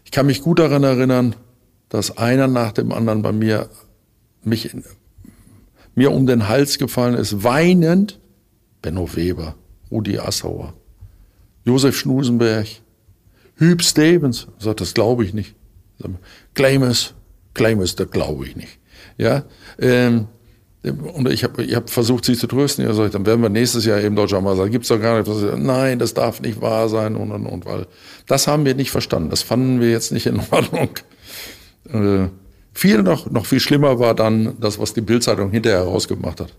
Ich kann mich gut daran erinnern, dass einer nach dem anderen bei mir mich mir um den Hals gefallen ist, weinend. Benno Weber, Rudi Assauer, Josef Schnusenberg, Hüb Stevens, sagt, das glaube ich nicht. Claim es, claim es, das glaube ich nicht. Ja, ähm, und ich habe ich hab versucht, sie zu trösten. Ja, dann werden wir nächstes Jahr eben Deutscher Meister. Gibt's doch gar nicht. Nein, das darf nicht wahr sein und und und, weil das haben wir nicht verstanden. Das fanden wir jetzt nicht in Ordnung. Äh, viel noch, noch viel schlimmer war dann das, was die Bildzeitung hinterher rausgemacht hat.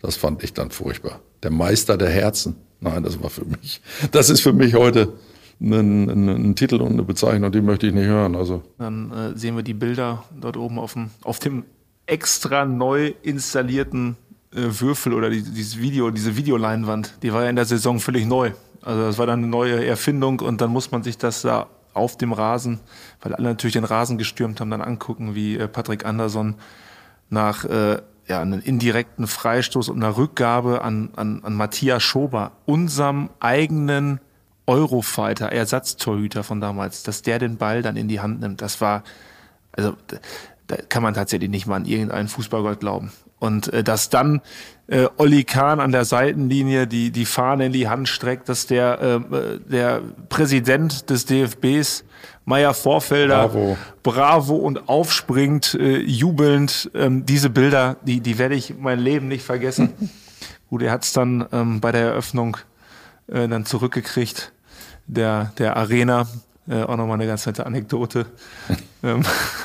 Das fand ich dann furchtbar. Der Meister der Herzen. Nein, das war für mich, das ist für mich heute ein, ein, ein Titel und eine Bezeichnung, die möchte ich nicht hören. Also. Dann äh, sehen wir die Bilder dort oben auf dem, auf dem extra neu installierten äh, Würfel oder die, dieses Video, diese Videoleinwand. Die war ja in der Saison völlig neu. Also das war dann eine neue Erfindung und dann muss man sich das da auf dem Rasen, weil alle natürlich den Rasen gestürmt haben, dann angucken, wie äh, Patrick Anderson nach äh, ja, einem indirekten Freistoß und einer Rückgabe an, an, an Matthias Schober, unserem eigenen Eurofighter, Ersatztorhüter von damals, dass der den Ball dann in die Hand nimmt. Das war, also da kann man tatsächlich nicht mal an irgendeinen Fußballgott glauben. Und äh, dass dann äh, Olli Kahn an der Seitenlinie die, die Fahne in die Hand streckt, dass der, äh, der Präsident des DFBs, Meier Vorfelder, Bravo. bravo und aufspringt, äh, jubelnd. Ähm, diese Bilder, die, die werde ich mein Leben nicht vergessen. Gut, er hat es dann ähm, bei der Eröffnung äh, dann zurückgekriegt, der, der Arena. Äh, auch nochmal eine ganz nette Anekdote, ähm,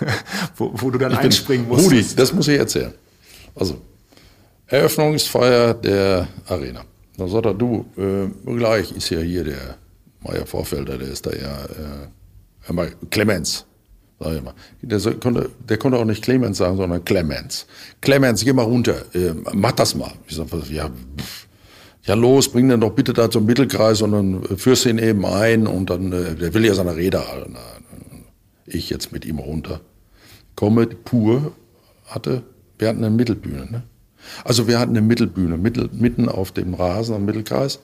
wo, wo du dann ich einspringen musst. Rudi, das muss ich erzählen. Also, Eröffnungsfeier der Arena. Dann sagt er, du, äh, gleich ist ja hier der Meier Vorfelder, der ist da ja, äh, mal, Clemens. Sag ich mal. Der, konnte, der konnte auch nicht Clemens sagen, sondern Clemens. Clemens, geh mal runter, äh, mach das mal. Ich sag, ja, pff, ja los, bring den doch bitte da zum Mittelkreis und dann führst du ihn eben ein und dann, äh, der will ja seine Rede halten. Ich jetzt mit ihm runter. Komme, pur hatte wir hatten eine Mittelbühne. Ne? Also wir hatten eine Mittelbühne, mittel, mitten auf dem Rasen am Mittelkreis.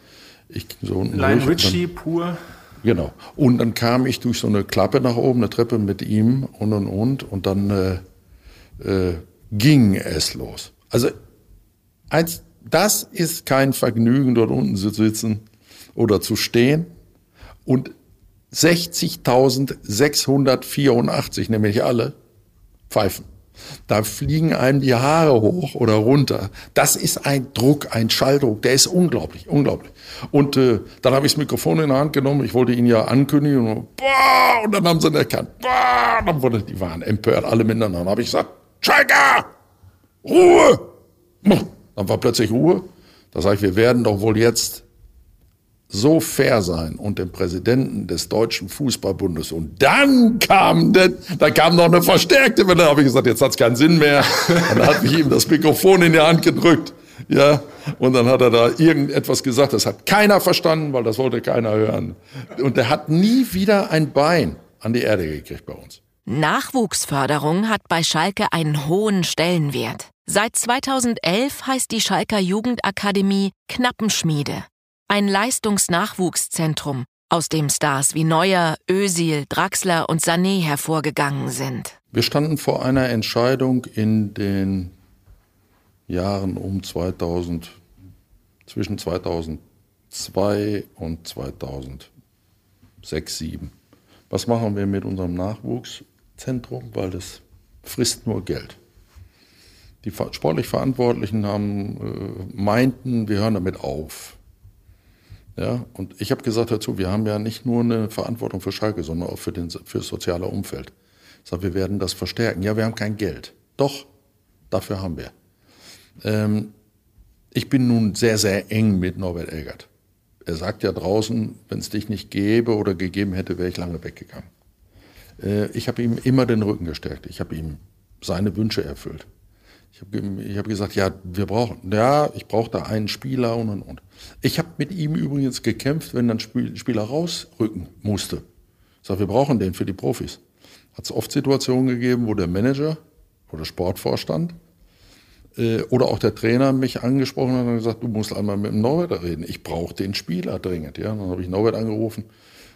Ich so unten Line Ritchie pur. Genau. Und dann kam ich durch so eine Klappe nach oben, eine Treppe mit ihm und und und. Und dann äh, äh, ging es los. Also eins, das ist kein Vergnügen, dort unten zu sitzen oder zu stehen. Und 60.684, nämlich alle, pfeifen. Da fliegen einem die Haare hoch oder runter. Das ist ein Druck, ein Schalldruck, der ist unglaublich, unglaublich. Und äh, dann habe ich das Mikrofon in der Hand genommen, ich wollte ihn ja ankündigen und, boah, und dann haben sie ihn erkannt. Boah, dann wurde, die waren empört, alle miteinander. Dann habe ich gesagt, Schalker, Ruhe! Dann war plötzlich Ruhe. Da sage ich, wir werden doch wohl jetzt so fair sein und dem Präsidenten des Deutschen Fußballbundes. Und dann kam, denn, da kam noch eine verstärkte Welle. Da habe ich gesagt, jetzt hat es keinen Sinn mehr. Und dann habe ich ihm das Mikrofon in die Hand gedrückt. Ja, und dann hat er da irgendetwas gesagt, das hat keiner verstanden, weil das wollte keiner hören. Und er hat nie wieder ein Bein an die Erde gekriegt bei uns. Nachwuchsförderung hat bei Schalke einen hohen Stellenwert. Seit 2011 heißt die Schalker Jugendakademie Knappenschmiede. Ein Leistungsnachwuchszentrum, aus dem Stars wie Neuer, Ösil, Draxler und Sané hervorgegangen sind. Wir standen vor einer Entscheidung in den Jahren um 2000, zwischen 2002 und 2006, 2007. Was machen wir mit unserem Nachwuchszentrum? Weil das frisst nur Geld. Die sportlich Verantwortlichen haben, äh, meinten, wir hören damit auf. Ja, und ich habe gesagt dazu, wir haben ja nicht nur eine Verantwortung für Schalke, sondern auch für, den, für das soziale Umfeld. Ich sage, wir werden das verstärken. Ja, wir haben kein Geld. Doch, dafür haben wir. Ähm, ich bin nun sehr, sehr eng mit Norbert Elgert. Er sagt ja draußen, wenn es dich nicht gäbe oder gegeben hätte, wäre ich lange weggegangen. Äh, ich habe ihm immer den Rücken gestärkt. Ich habe ihm seine Wünsche erfüllt. Ich habe ich hab gesagt, ja, wir brauchen, ja, ich brauche da einen Spieler und und und. Ich habe mit ihm übrigens gekämpft, wenn dann Spieler rausrücken musste. Ich sage, wir brauchen den für die Profis. Hat es oft Situationen gegeben, wo der Manager oder Sportvorstand äh, oder auch der Trainer mich angesprochen hat und gesagt, du musst einmal mit dem Norbert reden. Ich brauche den Spieler dringend. Ja, dann habe ich Norbert angerufen.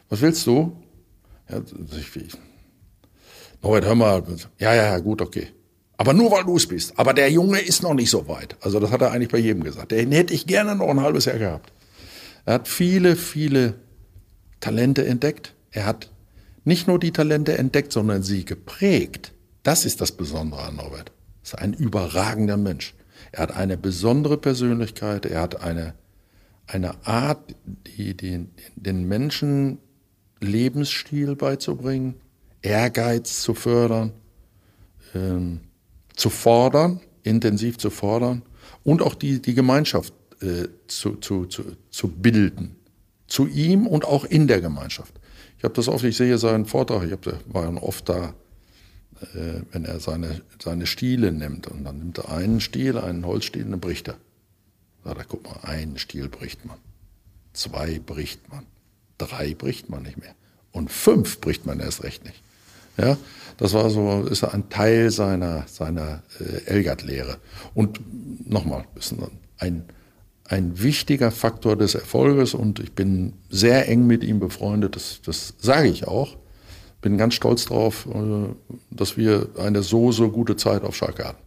Was willst du? Ja, ich, Norbert, hör mal. Ja, ja, ja, gut, okay. Aber nur weil du es bist. Aber der Junge ist noch nicht so weit. Also das hat er eigentlich bei jedem gesagt. Den hätte ich gerne noch ein halbes Jahr gehabt. Er hat viele, viele Talente entdeckt. Er hat nicht nur die Talente entdeckt, sondern sie geprägt. Das ist das Besondere an Norbert. Er ist ein überragender Mensch. Er hat eine besondere Persönlichkeit. Er hat eine, eine Art, die, die, den Menschen Lebensstil beizubringen, Ehrgeiz zu fördern. Ähm, zu fordern, intensiv zu fordern und auch die, die Gemeinschaft äh, zu, zu, zu, zu bilden. Zu ihm und auch in der Gemeinschaft. Ich habe das oft, ich sehe seinen Vortrag, ich hab, war ja oft da, äh, wenn er seine, seine Stiele nimmt. Und dann nimmt er einen Stiel, einen Holzstiel, und dann bricht er. Sagt er, guck mal, einen Stiel bricht man. Zwei bricht man. Drei bricht man nicht mehr. Und fünf bricht man erst recht nicht. Ja, das war so, ist ein Teil seiner, seiner äh, Elgert-Lehre. Und nochmal, ist ein, ein wichtiger Faktor des Erfolges und ich bin sehr eng mit ihm befreundet, das, das sage ich auch. Bin ganz stolz darauf, äh, dass wir eine so, so gute Zeit auf Schalke hatten.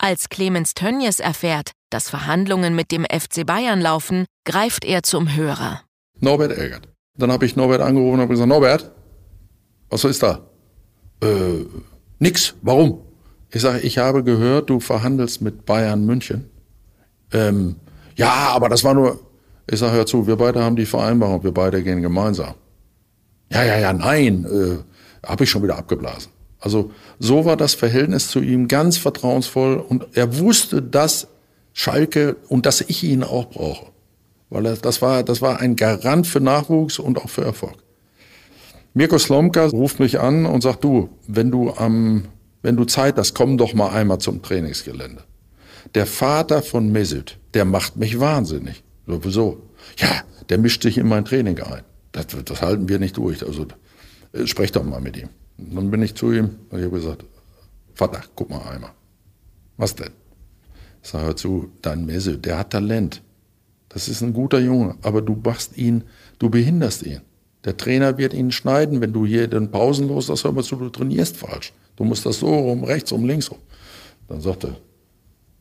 Als Clemens Tönnies erfährt, dass Verhandlungen mit dem FC Bayern laufen, greift er zum Hörer. Norbert Elgert. Dann habe ich Norbert angerufen und habe gesagt, Norbert, was ist da? Äh, nix. Warum? Ich sage, ich habe gehört, du verhandelst mit Bayern München. Ähm, ja, aber das war nur. Ich sage, hör zu, wir beide haben die Vereinbarung, wir beide gehen gemeinsam. Ja, ja, ja, nein, äh, habe ich schon wieder abgeblasen. Also so war das Verhältnis zu ihm ganz vertrauensvoll und er wusste, dass Schalke und dass ich ihn auch brauche. Weil er, das war, das war ein Garant für Nachwuchs und auch für Erfolg. Mirko Slomka ruft mich an und sagt, du, wenn du am, wenn du Zeit hast, komm doch mal einmal zum Trainingsgelände. Der Vater von Mesut, der macht mich wahnsinnig. So, wieso? Ja, der mischt sich in mein Training ein. Das, das halten wir nicht durch. Also, äh, sprech doch mal mit ihm. Und dann bin ich zu ihm und ich habe gesagt, Vater, guck mal einmal. Was denn? Ich sage, hör zu, dein Mesut, der hat Talent. Das ist ein guter Junge, aber du machst ihn, du behinderst ihn. Der Trainer wird ihn schneiden, wenn du hier den Pausenlos, das hör mal zu, du trainierst falsch. Du musst das so rum, rechts rum, links rum. Dann sagte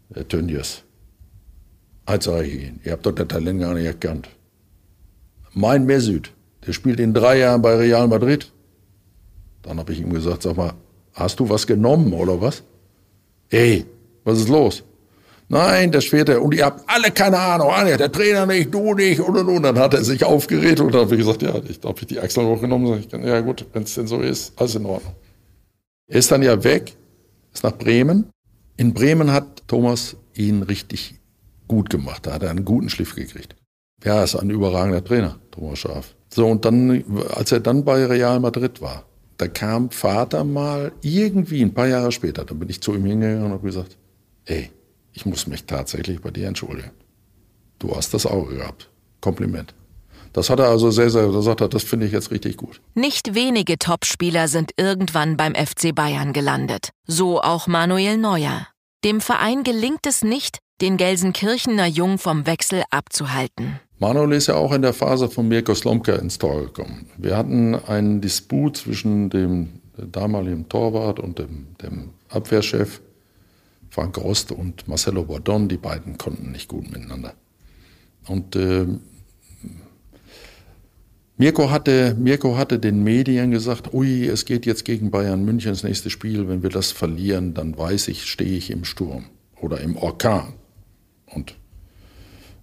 der Tönnies, eins sage ich Ihnen, ihr habt doch das Talent gar nicht erkannt. Mein Mesut, der spielt in drei Jahren bei Real Madrid. Dann habe ich ihm gesagt, sag mal, hast du was genommen oder was? Ey, was ist los? Nein, der später, und ihr habt alle keine Ahnung, der Trainer nicht, du nicht, und und und. Dann hat er sich aufgeregt und dann habe gesagt, ja, ich habe ich die Achsel hochgenommen. Ich, ja gut, wenn es denn so ist, alles in Ordnung. Er ist dann ja weg, ist nach Bremen. In Bremen hat Thomas ihn richtig gut gemacht. Da hat er einen guten Schliff gekriegt. Ja, ist ein überragender Trainer, Thomas Schaaf. So, und dann, als er dann bei Real Madrid war, da kam Vater mal irgendwie ein paar Jahre später, dann bin ich zu ihm hingegangen und habe gesagt, ey, ich muss mich tatsächlich bei dir entschuldigen. Du hast das Auge gehabt. Kompliment. Das hat er also sehr, sehr, da sagt er, das finde ich jetzt richtig gut. Nicht wenige Topspieler sind irgendwann beim FC Bayern gelandet. So auch Manuel Neuer. Dem Verein gelingt es nicht, den Gelsenkirchener Jung vom Wechsel abzuhalten. Manuel ist ja auch in der Phase von Mirko Slomka ins Tor gekommen. Wir hatten einen Disput zwischen dem damaligen Torwart und dem, dem Abwehrchef Frank Rost und Marcelo Bordon. Die beiden konnten nicht gut miteinander. Und äh, Mirko hatte, Mirko hatte den Medien gesagt, ui, es geht jetzt gegen Bayern München das nächste Spiel. Wenn wir das verlieren, dann weiß ich, stehe ich im Sturm oder im Orkan. Und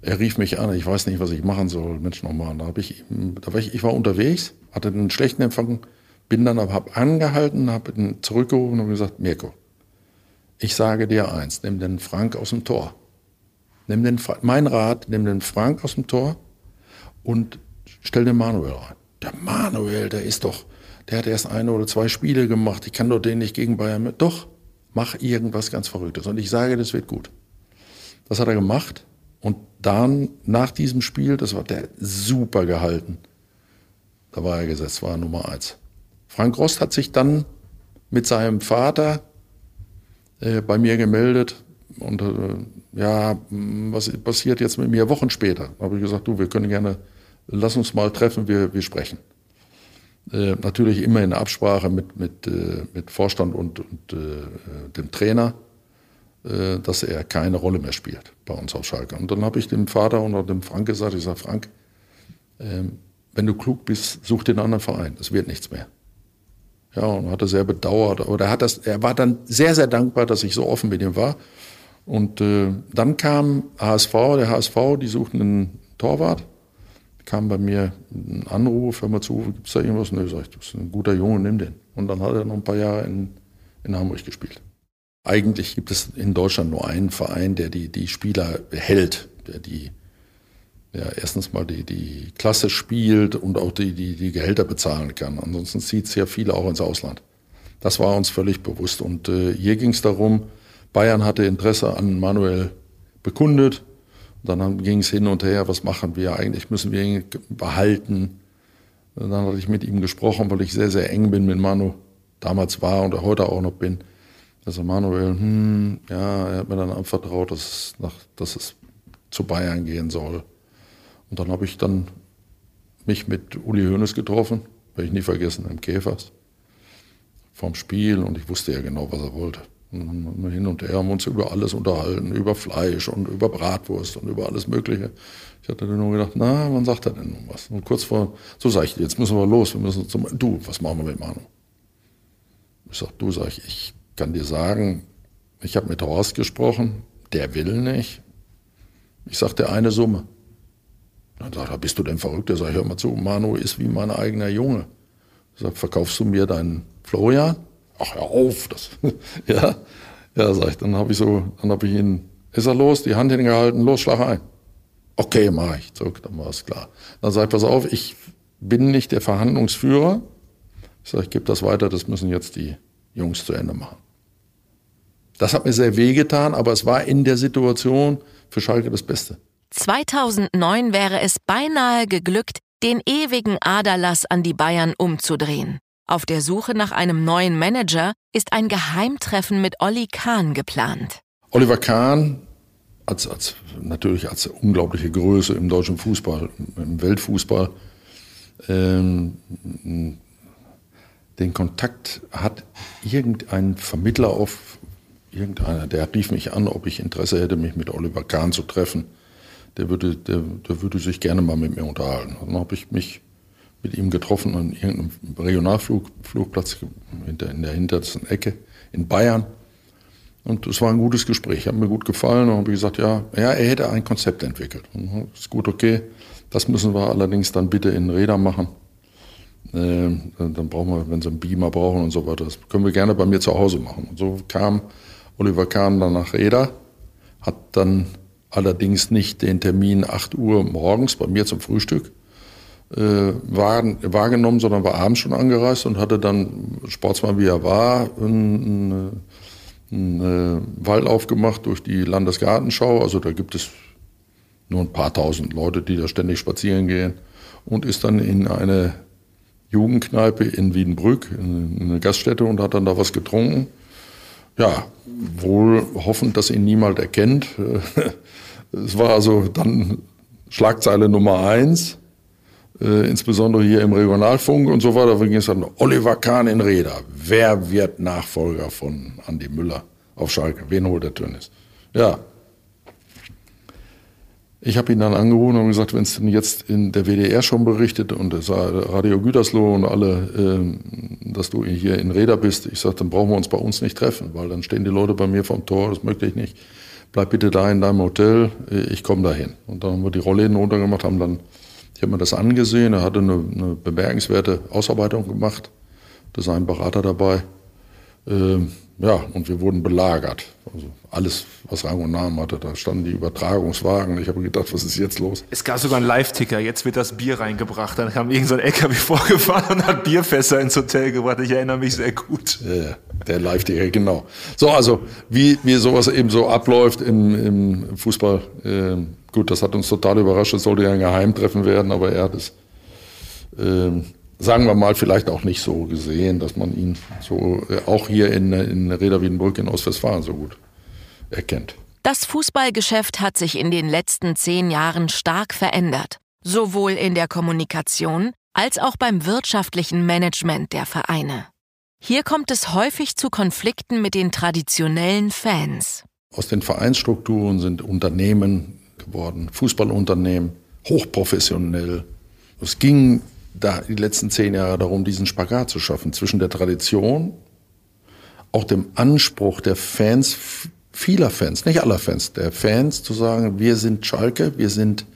er rief mich an, ich weiß nicht, was ich machen soll. Mensch, nochmal. Da, ich, da war ich, ich war unterwegs, hatte einen schlechten Empfang, bin dann aber hab angehalten, habe ihn zurückgerufen und gesagt, Mirko, ich sage dir eins, nimm den Frank aus dem Tor. Nimm den, mein Rat, nimm den Frank aus dem Tor und stell den Manuel rein. Der Manuel, der ist doch, der hat erst eine oder zwei Spiele gemacht. Ich kann doch den nicht gegen Bayern mit. Doch, mach irgendwas ganz Verrücktes. Und ich sage, das wird gut. Das hat er gemacht. Und dann, nach diesem Spiel, das war der super gehalten. Da war er gesetzt, war er Nummer eins. Frank Rost hat sich dann mit seinem Vater äh, bei mir gemeldet und äh, ja, was passiert jetzt mit mir Wochen später? Habe ich gesagt, du, wir können gerne, lass uns mal treffen, wir, wir sprechen. Äh, natürlich immer in Absprache mit, mit, äh, mit Vorstand und, und äh, dem Trainer. Dass er keine Rolle mehr spielt bei uns auf Schalke. Und dann habe ich dem Vater und dem Frank gesagt, ich sage, Frank, ähm, wenn du klug bist, such den anderen Verein, es wird nichts mehr. Ja, und hat er sehr bedauert, aber er, hat das, er war dann sehr, sehr dankbar, dass ich so offen mit ihm war. Und äh, dann kam HSV, der HSV, die suchten einen Torwart, kam bei mir ein Anruf, hör mal zu, gibt es da irgendwas? Nö, sag ich, du bist ein guter Junge, nimm den. Und dann hat er noch ein paar Jahre in, in Hamburg gespielt. Eigentlich gibt es in Deutschland nur einen Verein, der die, die Spieler hält, der die ja, erstens mal die, die Klasse spielt und auch die, die, die Gehälter bezahlen kann. Ansonsten zieht sehr viele auch ins Ausland. Das war uns völlig bewusst. Und äh, hier ging es darum, Bayern hatte Interesse an Manuel bekundet. Und dann ging es hin und her, was machen wir? Eigentlich müssen wir ihn behalten. Und dann hatte ich mit ihm gesprochen, weil ich sehr, sehr eng bin mit Manu. Damals war und heute auch noch bin. Also Manuel, hm, ja, er hat mir dann anvertraut, dass es, nach, dass es zu Bayern gehen soll. Und dann habe ich dann mich mit Uli Hoeneß getroffen, werde ich nie vergessen, im Käfers, vom Spiel und ich wusste ja genau, was er wollte. Und wir hin und her haben uns über alles unterhalten, über Fleisch und über Bratwurst und über alles Mögliche. Ich hatte dann nur gedacht, na, wann sagt er denn nun was? Und kurz vor, so sage ich, jetzt müssen wir los, wir müssen zum, du, was machen wir mit Manu? Ich sag, du, sag ich, ich kann dir sagen, ich habe mit Horst gesprochen, der will nicht. Ich sagte eine Summe. Dann sagt er, bist du denn verrückt? Er sagt, hör mal zu, Manu ist wie mein eigener Junge. Ich sag, verkaufst du mir deinen Florian? Ach, hör auf. Das, ja, ja, sag ich, dann habe ich so, dann habe ich ihn, ist er los, die Hand hingehalten, los, schlag ein. Okay, mach ich. So, dann war es klar. Dann sagt, pass auf, ich bin nicht der Verhandlungsführer. Ich sage, ich gebe das weiter, das müssen jetzt die Jungs zu Ende machen. Das hat mir sehr wehgetan, aber es war in der Situation für Schalke das Beste. 2009 wäre es beinahe geglückt, den ewigen Aderlass an die Bayern umzudrehen. Auf der Suche nach einem neuen Manager ist ein Geheimtreffen mit Olli Kahn geplant. Oliver Kahn, als, als, natürlich als unglaubliche Größe im deutschen Fußball, im Weltfußball, ähm, den Kontakt hat irgendein Vermittler auf irgendeiner, der rief mich an, ob ich Interesse hätte, mich mit Oliver Kahn zu treffen. Der würde, der, der würde sich gerne mal mit mir unterhalten. Dann habe ich mich mit ihm getroffen an irgendeinem Regionalflugplatz in der hintersten Ecke in Bayern. Und es war ein gutes Gespräch, hat mir gut gefallen und habe gesagt, ja, ja, er hätte ein Konzept entwickelt. Und, ist gut, okay. Das müssen wir allerdings dann bitte in Räder machen. Äh, dann brauchen wir, wenn sie einen Beamer brauchen und so weiter, das können wir gerne bei mir zu Hause machen. Und so kam Oliver Kahn dann nach Reda, hat dann allerdings nicht den Termin 8 Uhr morgens bei mir zum Frühstück äh, wahrgenommen, sondern war abends schon angereist und hatte dann, Sportsmann wie er war, einen, einen Wallauf gemacht durch die Landesgartenschau. Also da gibt es nur ein paar tausend Leute, die da ständig spazieren gehen. Und ist dann in eine Jugendkneipe in Wiedenbrück, in eine Gaststätte und hat dann da was getrunken. Ja, wohl hoffend, dass ihn niemand erkennt. Es war also dann Schlagzeile Nummer eins, äh, insbesondere hier im Regionalfunk und so weiter. Da ging es dann Oliver Kahn in Reda. Wer wird Nachfolger von Andi Müller auf Schalke? Wen holt der Tönnis? Ja, ich habe ihn dann angerufen und gesagt, wenn es denn jetzt in der WDR schon berichtet und es Radio Gütersloh und alle, äh, dass du hier in Reda bist, ich sage, dann brauchen wir uns bei uns nicht treffen, weil dann stehen die Leute bei mir vom Tor, das möchte ich nicht. Bleib bitte da in deinem Hotel, ich komme dahin. Und dann haben wir die Rollläden runtergemacht, haben dann, ich habe mir das angesehen, er hatte eine, eine bemerkenswerte Ausarbeitung gemacht, da ist ein Berater dabei. Ähm, ja, und wir wurden belagert. Also alles, was Rang und Namen hatte. Da standen die Übertragungswagen. Ich habe gedacht, was ist jetzt los? Es gab sogar einen Live-Ticker. Jetzt wird das Bier reingebracht. Dann kam irgendein so LKW vorgefahren und hat Bierfässer ins Hotel gebracht. Ich erinnere mich sehr gut. Ja, der Live-Ticker, genau. So, also wie, wie sowas eben so abläuft im, im Fußball. Äh, gut, das hat uns total überrascht. Es sollte ja ein Geheimtreffen werden, aber er hat es... Äh, sagen wir mal, vielleicht auch nicht so gesehen, dass man ihn so äh, auch hier in, in Reda Wiedenbrück in Ostwestfalen so gut erkennt. Das Fußballgeschäft hat sich in den letzten zehn Jahren stark verändert, sowohl in der Kommunikation als auch beim wirtschaftlichen Management der Vereine. Hier kommt es häufig zu Konflikten mit den traditionellen Fans. Aus den Vereinsstrukturen sind Unternehmen geworden, Fußballunternehmen, hochprofessionell. Es ging da die letzten zehn Jahre darum, diesen Spagat zu schaffen zwischen der Tradition, auch dem Anspruch der Fans, vieler Fans, nicht aller Fans, der Fans zu sagen, wir sind Schalke, wir sind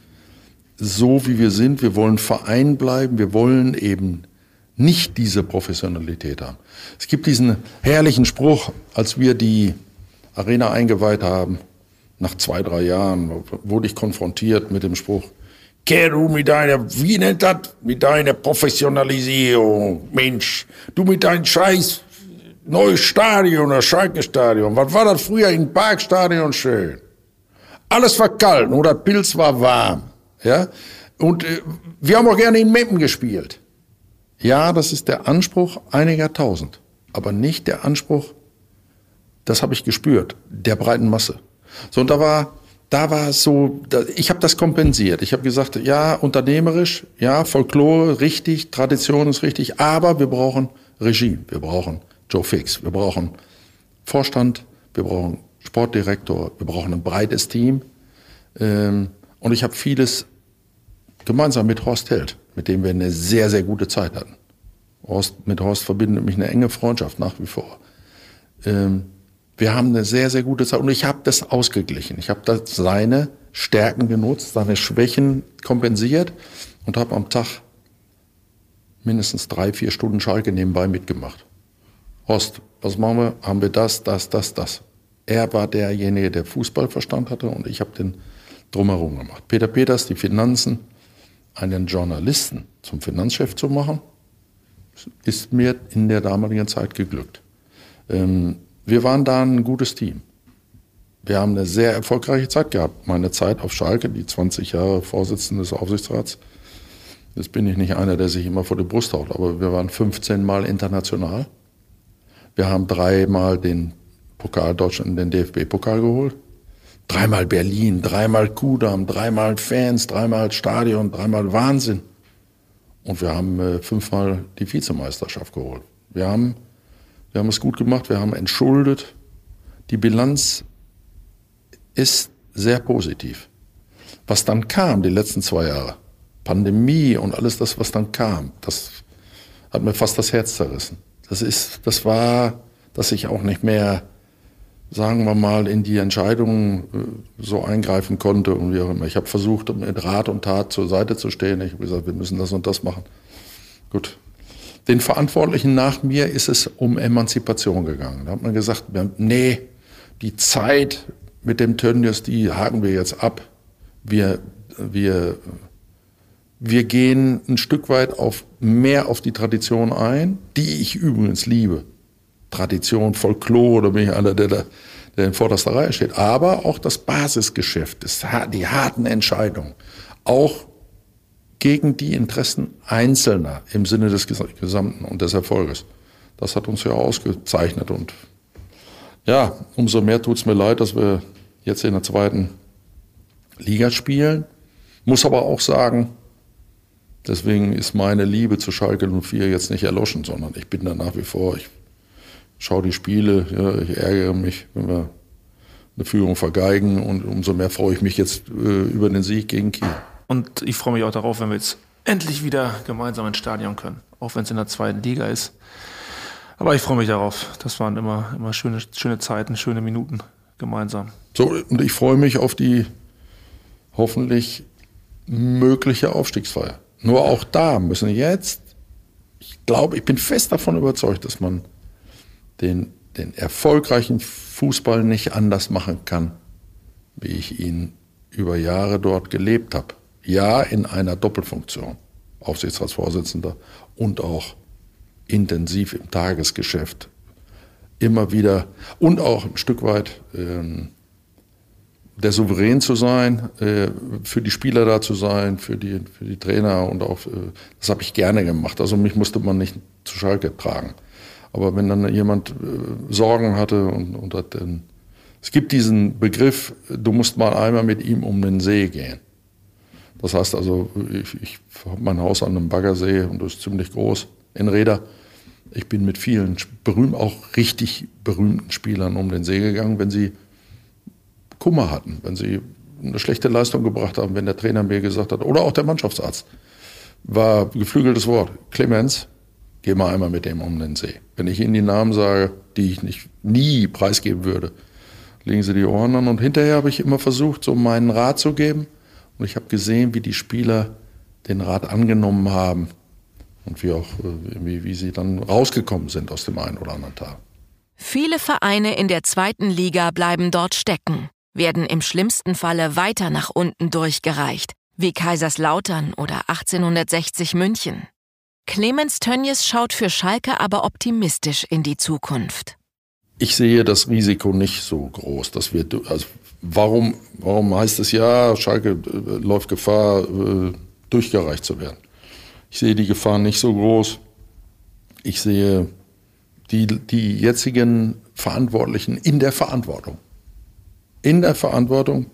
so, wie wir sind, wir wollen Verein bleiben, wir wollen eben nicht diese Professionalität haben. Es gibt diesen herrlichen Spruch, als wir die Arena eingeweiht haben, nach zwei, drei Jahren wurde ich konfrontiert mit dem Spruch, Du mit deiner, wie nennt das? Mit deiner Professionalisierung. Mensch, du mit deinem scheiß neues Stadion, das Schalke-Stadion. Was war das früher im Parkstadion schön? Alles war kalt, nur das Pilz war warm. Ja? Und äh, wir haben auch gerne in Meppen gespielt. Ja, das ist der Anspruch einiger Tausend. Aber nicht der Anspruch, das habe ich gespürt, der breiten Masse. So, und da war da war es so, ich habe das kompensiert. Ich habe gesagt, ja, unternehmerisch, ja, Folklore richtig, Tradition ist richtig, aber wir brauchen Regie, wir brauchen Joe Fix, wir brauchen Vorstand, wir brauchen Sportdirektor, wir brauchen ein breites Team. Ähm, und ich habe vieles gemeinsam mit Horst Held, mit dem wir eine sehr, sehr gute Zeit hatten. Horst, mit Horst verbindet mich eine enge Freundschaft nach wie vor. Ähm, wir haben eine sehr, sehr gute Zeit und ich habe das ausgeglichen. Ich habe seine Stärken genutzt, seine Schwächen kompensiert und habe am Tag mindestens drei, vier Stunden Schalke nebenbei mitgemacht. Horst, was machen wir? Haben wir das, das, das, das. Er war derjenige, der Fußballverstand hatte und ich habe den drumherum gemacht. Peter Peters, die Finanzen, einen Journalisten zum Finanzchef zu machen, ist mir in der damaligen Zeit geglückt. Ähm, wir waren da ein gutes Team. Wir haben eine sehr erfolgreiche Zeit gehabt. Meine Zeit auf Schalke, die 20 Jahre Vorsitzende des Aufsichtsrats. Jetzt bin ich nicht einer, der sich immer vor die Brust haut, aber wir waren 15 Mal international. Wir haben dreimal den Pokal Deutschland, den DFB-Pokal geholt. Dreimal Berlin, dreimal Kudam, dreimal Fans, dreimal Stadion, dreimal Wahnsinn. Und wir haben äh, fünfmal die Vizemeisterschaft geholt. Wir haben wir haben es gut gemacht, wir haben entschuldet. Die Bilanz ist sehr positiv. Was dann kam, die letzten zwei Jahre, Pandemie und alles das, was dann kam, das hat mir fast das Herz zerrissen. Das ist, das war, dass ich auch nicht mehr, sagen wir mal, in die Entscheidungen äh, so eingreifen konnte und wie auch immer. Ich habe versucht, mit Rat und Tat zur Seite zu stehen. Ich habe gesagt, wir müssen das und das machen. Gut, den Verantwortlichen nach mir ist es um Emanzipation gegangen. Da hat man gesagt, nee, die Zeit mit dem Tönnies, die haken wir jetzt ab. Wir, wir, wir gehen ein Stück weit auf, mehr auf die Tradition ein, die ich übrigens liebe. Tradition, Folklore, da bin ich einer, der, der der in vorderster Reihe steht, aber auch das Basisgeschäft, das, die harten Entscheidungen, auch gegen die Interessen Einzelner im Sinne des Gesamten und des Erfolges. Das hat uns ja ausgezeichnet und ja, umso mehr tut es mir leid, dass wir jetzt in der zweiten Liga spielen. Muss aber auch sagen, deswegen ist meine Liebe zu Schalke 04 jetzt nicht erloschen, sondern ich bin da nach wie vor, ich schaue die Spiele, ja, ich ärgere mich, wenn wir eine Führung vergeigen und umso mehr freue ich mich jetzt äh, über den Sieg gegen Kiel. Und ich freue mich auch darauf, wenn wir jetzt endlich wieder gemeinsam ins Stadion können, auch wenn es in der zweiten Liga ist. Aber ich freue mich darauf. Das waren immer, immer schöne, schöne Zeiten, schöne Minuten gemeinsam. So, und ich freue mich auf die hoffentlich mögliche Aufstiegsfeier. Nur auch da müssen jetzt, ich glaube, ich bin fest davon überzeugt, dass man den, den erfolgreichen Fußball nicht anders machen kann, wie ich ihn über Jahre dort gelebt habe. Ja, in einer Doppelfunktion, Aufsichtsratsvorsitzender und auch intensiv im Tagesgeschäft. Immer wieder und auch ein Stück weit ähm, der Souverän zu sein, äh, für die Spieler da zu sein, für die, für die Trainer und auch, äh, das habe ich gerne gemacht. Also mich musste man nicht zu Schalke tragen. Aber wenn dann jemand äh, Sorgen hatte und, und hat es gibt diesen Begriff, du musst mal einmal mit ihm um den See gehen. Das heißt also, ich, ich habe mein Haus an einem Baggersee und das ist ziemlich groß in Reda. Ich bin mit vielen berühmt, auch richtig berühmten Spielern um den See gegangen, wenn sie Kummer hatten, wenn sie eine schlechte Leistung gebracht haben, wenn der Trainer mir gesagt hat, oder auch der Mannschaftsarzt, war geflügeltes Wort. Clemens, geh mal einmal mit dem um den See. Wenn ich Ihnen die Namen sage, die ich nicht, nie preisgeben würde, legen Sie die Ohren an. Und hinterher habe ich immer versucht, so meinen Rat zu geben. Und ich habe gesehen, wie die Spieler den Rat angenommen haben und wie auch, äh, wie, wie sie dann rausgekommen sind aus dem einen oder anderen Tag. Viele Vereine in der zweiten Liga bleiben dort stecken, werden im schlimmsten Falle weiter nach unten durchgereicht, wie Kaiserslautern oder 1860 München. Clemens Tönjes schaut für Schalke aber optimistisch in die Zukunft. Ich sehe das Risiko nicht so groß, dass wir, also warum, warum heißt es ja, Schalke äh, läuft Gefahr, äh, durchgereicht zu werden? Ich sehe die Gefahr nicht so groß. Ich sehe die, die jetzigen Verantwortlichen in der Verantwortung. In der Verantwortung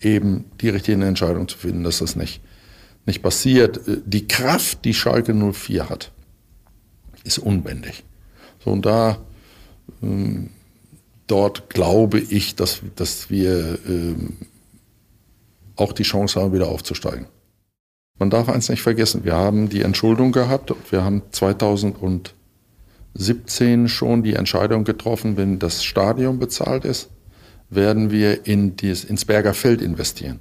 eben die richtige Entscheidung zu finden, dass das nicht, nicht passiert. Die Kraft, die Schalke 04 hat, ist unbändig. So, und da, ähm, dort glaube ich, dass, dass wir ähm, auch die Chance haben, wieder aufzusteigen. Man darf eins nicht vergessen, wir haben die Entschuldung gehabt wir haben 2017 schon die Entscheidung getroffen, wenn das Stadion bezahlt ist, werden wir in dies, ins Berger Feld investieren.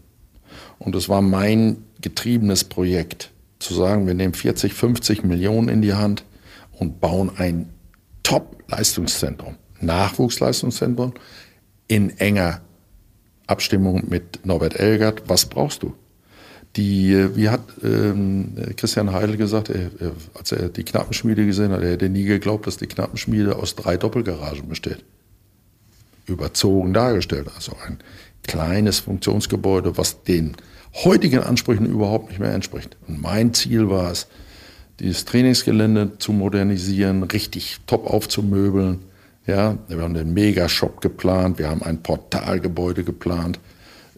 Und es war mein getriebenes Projekt, zu sagen, wir nehmen 40, 50 Millionen in die Hand und bauen ein Top-Leistungszentrum, Nachwuchsleistungszentrum in enger Abstimmung mit Norbert Elgert. Was brauchst du? Die, wie hat ähm, Christian Heidel gesagt, er, er, als er die Knappenschmiede gesehen hat, er hätte nie geglaubt, dass die Knappenschmiede aus drei Doppelgaragen besteht. Überzogen dargestellt. Also ein kleines Funktionsgebäude, was den heutigen Ansprüchen überhaupt nicht mehr entspricht. Und mein Ziel war es, dieses Trainingsgelände zu modernisieren, richtig top aufzumöbeln. Ja, wir haben den Megashop geplant, wir haben ein Portalgebäude geplant.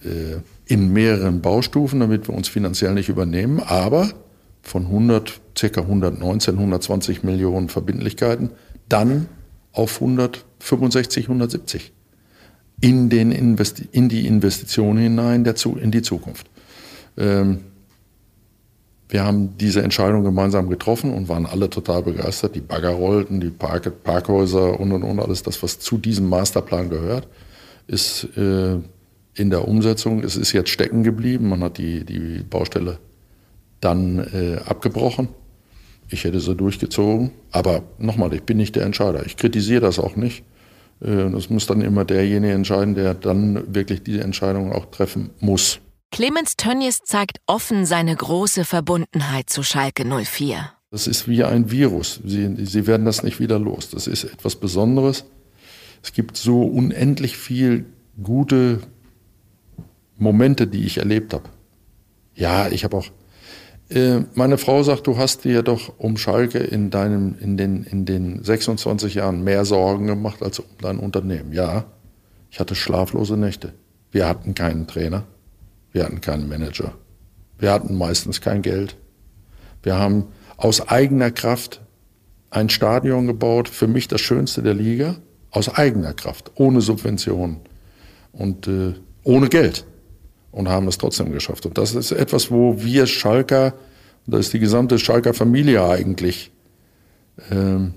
Äh, in mehreren Baustufen, damit wir uns finanziell nicht übernehmen, aber von 100, ca. 119, 120 Millionen Verbindlichkeiten dann auf 165, 170 in, den Investi in die Investitionen hinein, der in die Zukunft. Ähm, wir haben diese Entscheidung gemeinsam getroffen und waren alle total begeistert. Die Bagger rollten, die Park Parkhäuser und und und alles das, was zu diesem Masterplan gehört, ist äh, in der Umsetzung. Es ist jetzt stecken geblieben. Man hat die, die Baustelle dann äh, abgebrochen. Ich hätte sie durchgezogen. Aber nochmal, ich bin nicht der Entscheider. Ich kritisiere das auch nicht. Äh, das muss dann immer derjenige entscheiden, der dann wirklich diese Entscheidung auch treffen muss. Clemens Tönnies zeigt offen seine große Verbundenheit zu Schalke 04. Das ist wie ein Virus. Sie, Sie werden das nicht wieder los. Das ist etwas Besonderes. es gibt so unendlich viel gute Momente, die ich erlebt habe. Ja, ich habe auch. Äh, meine Frau sagt, du hast dir doch um Schalke in, deinem, in, den, in den 26 Jahren mehr Sorgen gemacht als um dein Unternehmen. Ja, ich hatte schlaflose Nächte. Wir hatten keinen Trainer. Wir hatten keinen Manager. Wir hatten meistens kein Geld. Wir haben aus eigener Kraft ein Stadion gebaut, für mich das schönste der Liga, aus eigener Kraft, ohne Subventionen und äh, ohne Geld und haben es trotzdem geschafft. Und das ist etwas, wo wir Schalker, da ist die gesamte Schalker Familie eigentlich äh,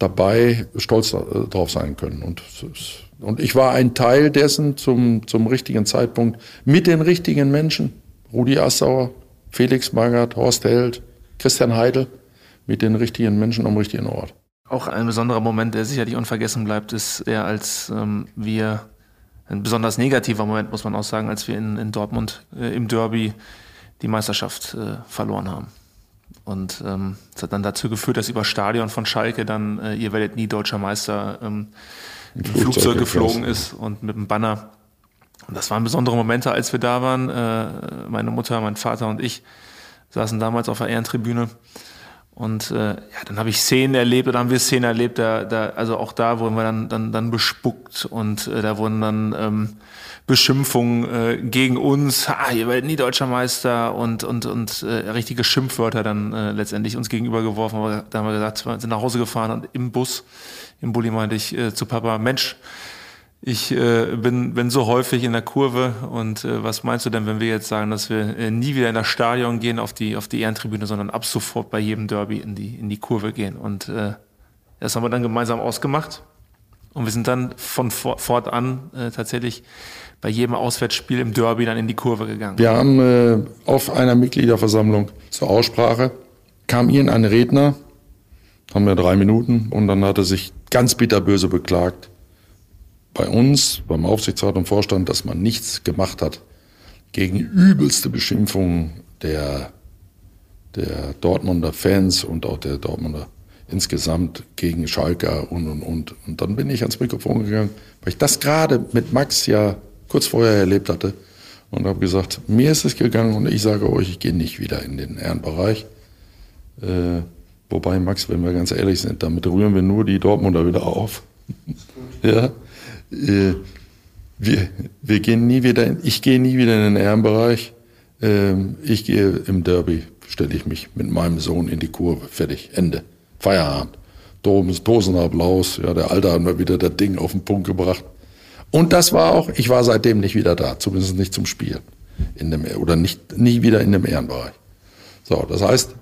dabei stolz äh, drauf sein können. Und, und ich war ein Teil dessen zum, zum richtigen Zeitpunkt mit den richtigen Menschen. Rudi Assauer, Felix Magath, Horst Held, Christian Heidel, mit den richtigen Menschen am richtigen Ort. Auch ein besonderer Moment, der sicherlich unvergessen bleibt, ist der, als ähm, wir, ein besonders negativer Moment, muss man auch sagen, als wir in, in Dortmund äh, im Derby die Meisterschaft äh, verloren haben. Und ähm, das hat dann dazu geführt, dass über Stadion von Schalke dann, äh, ihr werdet nie deutscher Meister, ähm, ein Flugzeug, Flugzeug geflogen ist und mit einem Banner. Und das waren besondere Momente, als wir da waren. Äh, meine Mutter, mein Vater und ich saßen damals auf der Ehrentribüne und äh, ja, dann habe ich Szenen erlebt oder haben wir Szenen erlebt, da, da, also auch da wurden wir dann, dann, dann bespuckt und äh, da wurden dann ähm, Beschimpfungen äh, gegen uns, ah, ihr werdet nie deutscher Meister und, und, und äh, richtige Schimpfwörter dann äh, letztendlich uns gegenüber geworfen. Aber da haben wir gesagt, wir sind nach Hause gefahren und im Bus, im Bulli meinte ich äh, zu Papa, Mensch, ich äh, bin, bin so häufig in der Kurve und äh, was meinst du denn, wenn wir jetzt sagen, dass wir äh, nie wieder in das Stadion gehen auf die, auf die Ehrentribüne, sondern ab sofort bei jedem Derby in die, in die Kurve gehen? Und äh, das haben wir dann gemeinsam ausgemacht und wir sind dann von fortan äh, tatsächlich bei jedem Auswärtsspiel im Derby dann in die Kurve gegangen. Wir haben äh, auf einer Mitgliederversammlung zur Aussprache kam irgendein Redner, haben wir drei Minuten und dann hat er sich ganz bitterböse beklagt bei uns, beim Aufsichtsrat und Vorstand, dass man nichts gemacht hat gegen übelste Beschimpfungen der, der Dortmunder Fans und auch der Dortmunder insgesamt gegen Schalker und, und, und. Und dann bin ich ans Mikrofon gegangen, weil ich das gerade mit Max ja kurz vorher erlebt hatte und habe gesagt, mir ist es gegangen und ich sage euch, ich gehe nicht wieder in den Ehrenbereich. Äh, wobei, Max, wenn wir ganz ehrlich sind, damit rühren wir nur die Dortmunder wieder auf. ja, äh, wir, wir gehen nie wieder, in, ich gehe nie wieder in den Ehrenbereich. Ähm, ich gehe im Derby, stelle ich mich mit meinem Sohn in die Kurve. Fertig, Ende. Feierabend. Dosenapplaus, ja, der Alte hat mir wieder das Ding auf den Punkt gebracht. Und das war auch, ich war seitdem nicht wieder da, zumindest nicht zum Spielen. In dem, oder nicht, nie wieder in dem Ehrenbereich. So, das heißt,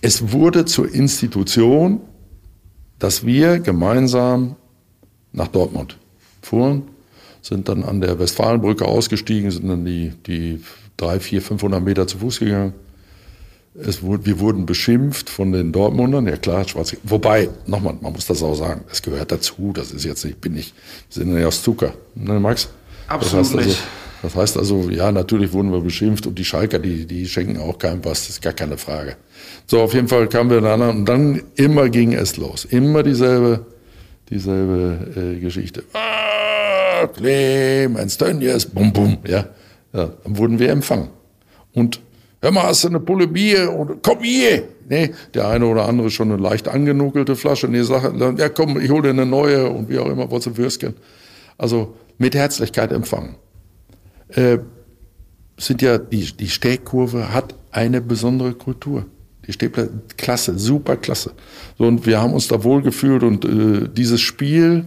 es wurde zur Institution, dass wir gemeinsam nach Dortmund fuhren, sind dann an der Westfalenbrücke ausgestiegen, sind dann die, die drei, vier, 500 Meter zu Fuß gegangen. Es wurde, wir wurden beschimpft von den Dortmundern, ja klar, schwarz. Wobei, nochmal, man muss das auch sagen, das gehört dazu, das ist jetzt nicht, bin ich, wir sind ja aus Zucker, ne, Max? Absolut das heißt also, nicht. Das heißt also, ja, natürlich wurden wir beschimpft und die Schalker, die, die schenken auch keinem was, das ist gar keine Frage. So, auf jeden Fall kamen wir dann und dann immer ging es los. Immer dieselbe, dieselbe äh, Geschichte. Ah, Clemens Tönnies, bum, bum, ja. ja. Dann wurden wir empfangen. Und hör mal, hast du eine Pulle Bier? Und, komm hier! Nee, der eine oder andere schon eine leicht angenuckelte Flasche. Nee, sag, ja komm, ich hole dir eine neue und wie auch immer, was du Würstchen. Also mit Herzlichkeit empfangen. Äh, sind ja, die, die Stehkurve hat eine besondere Kultur. Die Stehplätze, klasse, super klasse. So, und wir haben uns da wohl gefühlt und äh, dieses Spiel,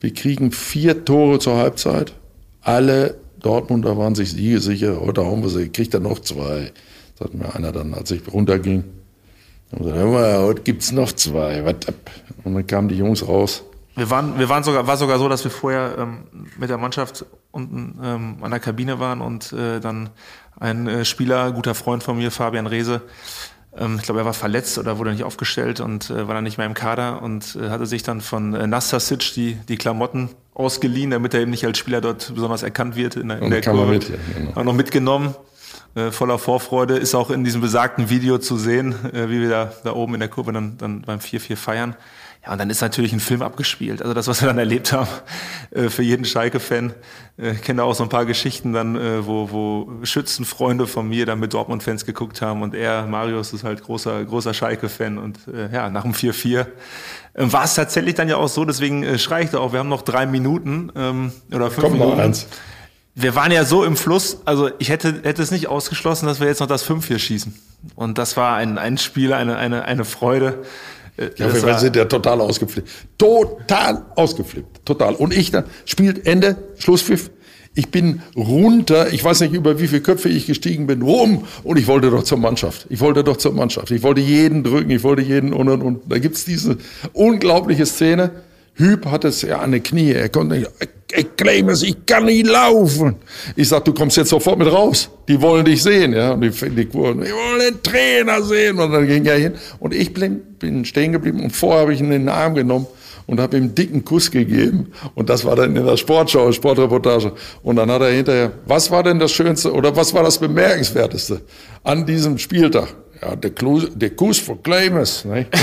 wir kriegen vier Tore zur Halbzeit. Alle Dortmunder waren sich sicher, heute haben wir sie, kriegt er noch zwei. Das hat mir einer dann, als ich runterging. Und gesagt, hör mal, heute gibt's noch zwei. Und dann kamen die Jungs raus. Wir waren, wir waren sogar, war sogar so, dass wir vorher ähm, mit der Mannschaft unten ähm, an der Kabine waren und äh, dann ein äh, Spieler, guter Freund von mir, Fabian Rehse, ich glaube, er war verletzt oder wurde nicht aufgestellt und äh, war dann nicht mehr im Kader und äh, hatte sich dann von äh, Nastasic die, die Klamotten ausgeliehen, damit er eben nicht als Spieler dort besonders erkannt wird in der, in der Kurve. Mit, ja, genau. Auch noch mitgenommen, äh, voller Vorfreude. Ist auch in diesem besagten Video zu sehen, äh, wie wir da, da oben in der Kurve dann, dann beim 4-4 feiern. Ja, und dann ist natürlich ein Film abgespielt. Also das, was wir dann erlebt haben, äh, für jeden Schalke-Fan, äh, kenne auch so ein paar Geschichten dann, äh, wo, wo Schützenfreunde von mir dann mit Dortmund-Fans geguckt haben und er, Marius, ist halt großer, großer Schalke-Fan und äh, ja, nach dem 4-4 äh, war es tatsächlich dann ja auch so, deswegen äh, schreie ich da auch, wir haben noch drei Minuten ähm, oder fünf Kommt Minuten. noch eins. Wir waren ja so im Fluss, also ich hätte, hätte es nicht ausgeschlossen, dass wir jetzt noch das 5-4 schießen. Und das war ein, ein Spiel, eine, eine, eine Freude. Ja, wir war- sind ja total ausgeflippt. Total ausgeflippt. Total. Und ich dann, spielt Ende, Schlusspfiff. Ich bin runter, ich weiß nicht, über wie viele Köpfe ich gestiegen bin, rum. Und ich wollte doch zur Mannschaft. Ich wollte doch zur Mannschaft. Ich wollte jeden drücken, ich wollte jeden und und und. Da gibt's diese unglaubliche Szene. Hüb hat es ja an den Knie. Er konnte nicht, ich Clemens, ich kann nicht laufen. Ich sag, du kommst jetzt sofort mit raus. Die wollen dich sehen, ja. Und die, die Kurven, wir wollen den Trainer sehen. Und dann ging er hin. Und ich bin, bin stehen geblieben. Und vorher habe ich ihn in den Arm genommen und habe ihm einen dicken Kuss gegeben. Und das war dann in der Sportschau, Sportreportage. Und dann hat er hinterher, was war denn das Schönste oder was war das Bemerkenswerteste an diesem Spieltag? Ja, der, Klu der Kuss von Clemens. Ne?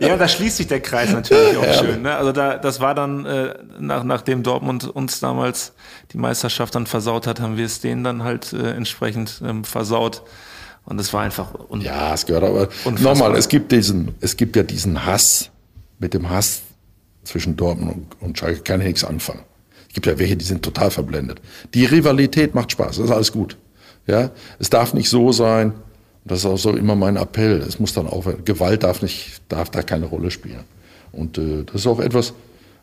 Ja, da schließt sich der Kreis natürlich auch schön. Ne? Also da, das war dann, äh, nach, nachdem Dortmund uns damals die Meisterschaft dann versaut hat, haben wir es denen dann halt äh, entsprechend ähm, versaut. Und es war einfach un Ja, es gehört aber. Unfassbar. Nochmal, es gibt diesen, es gibt ja diesen Hass. Mit dem Hass zwischen Dortmund und, und Schalke kann ich nichts anfangen. Es gibt ja welche, die sind total verblendet. Die Rivalität macht Spaß, das ist alles gut. Ja, es darf nicht so sein. Das ist auch so immer mein Appell. Es muss dann auch, Gewalt darf nicht, darf da keine Rolle spielen. Und äh, das ist auch etwas,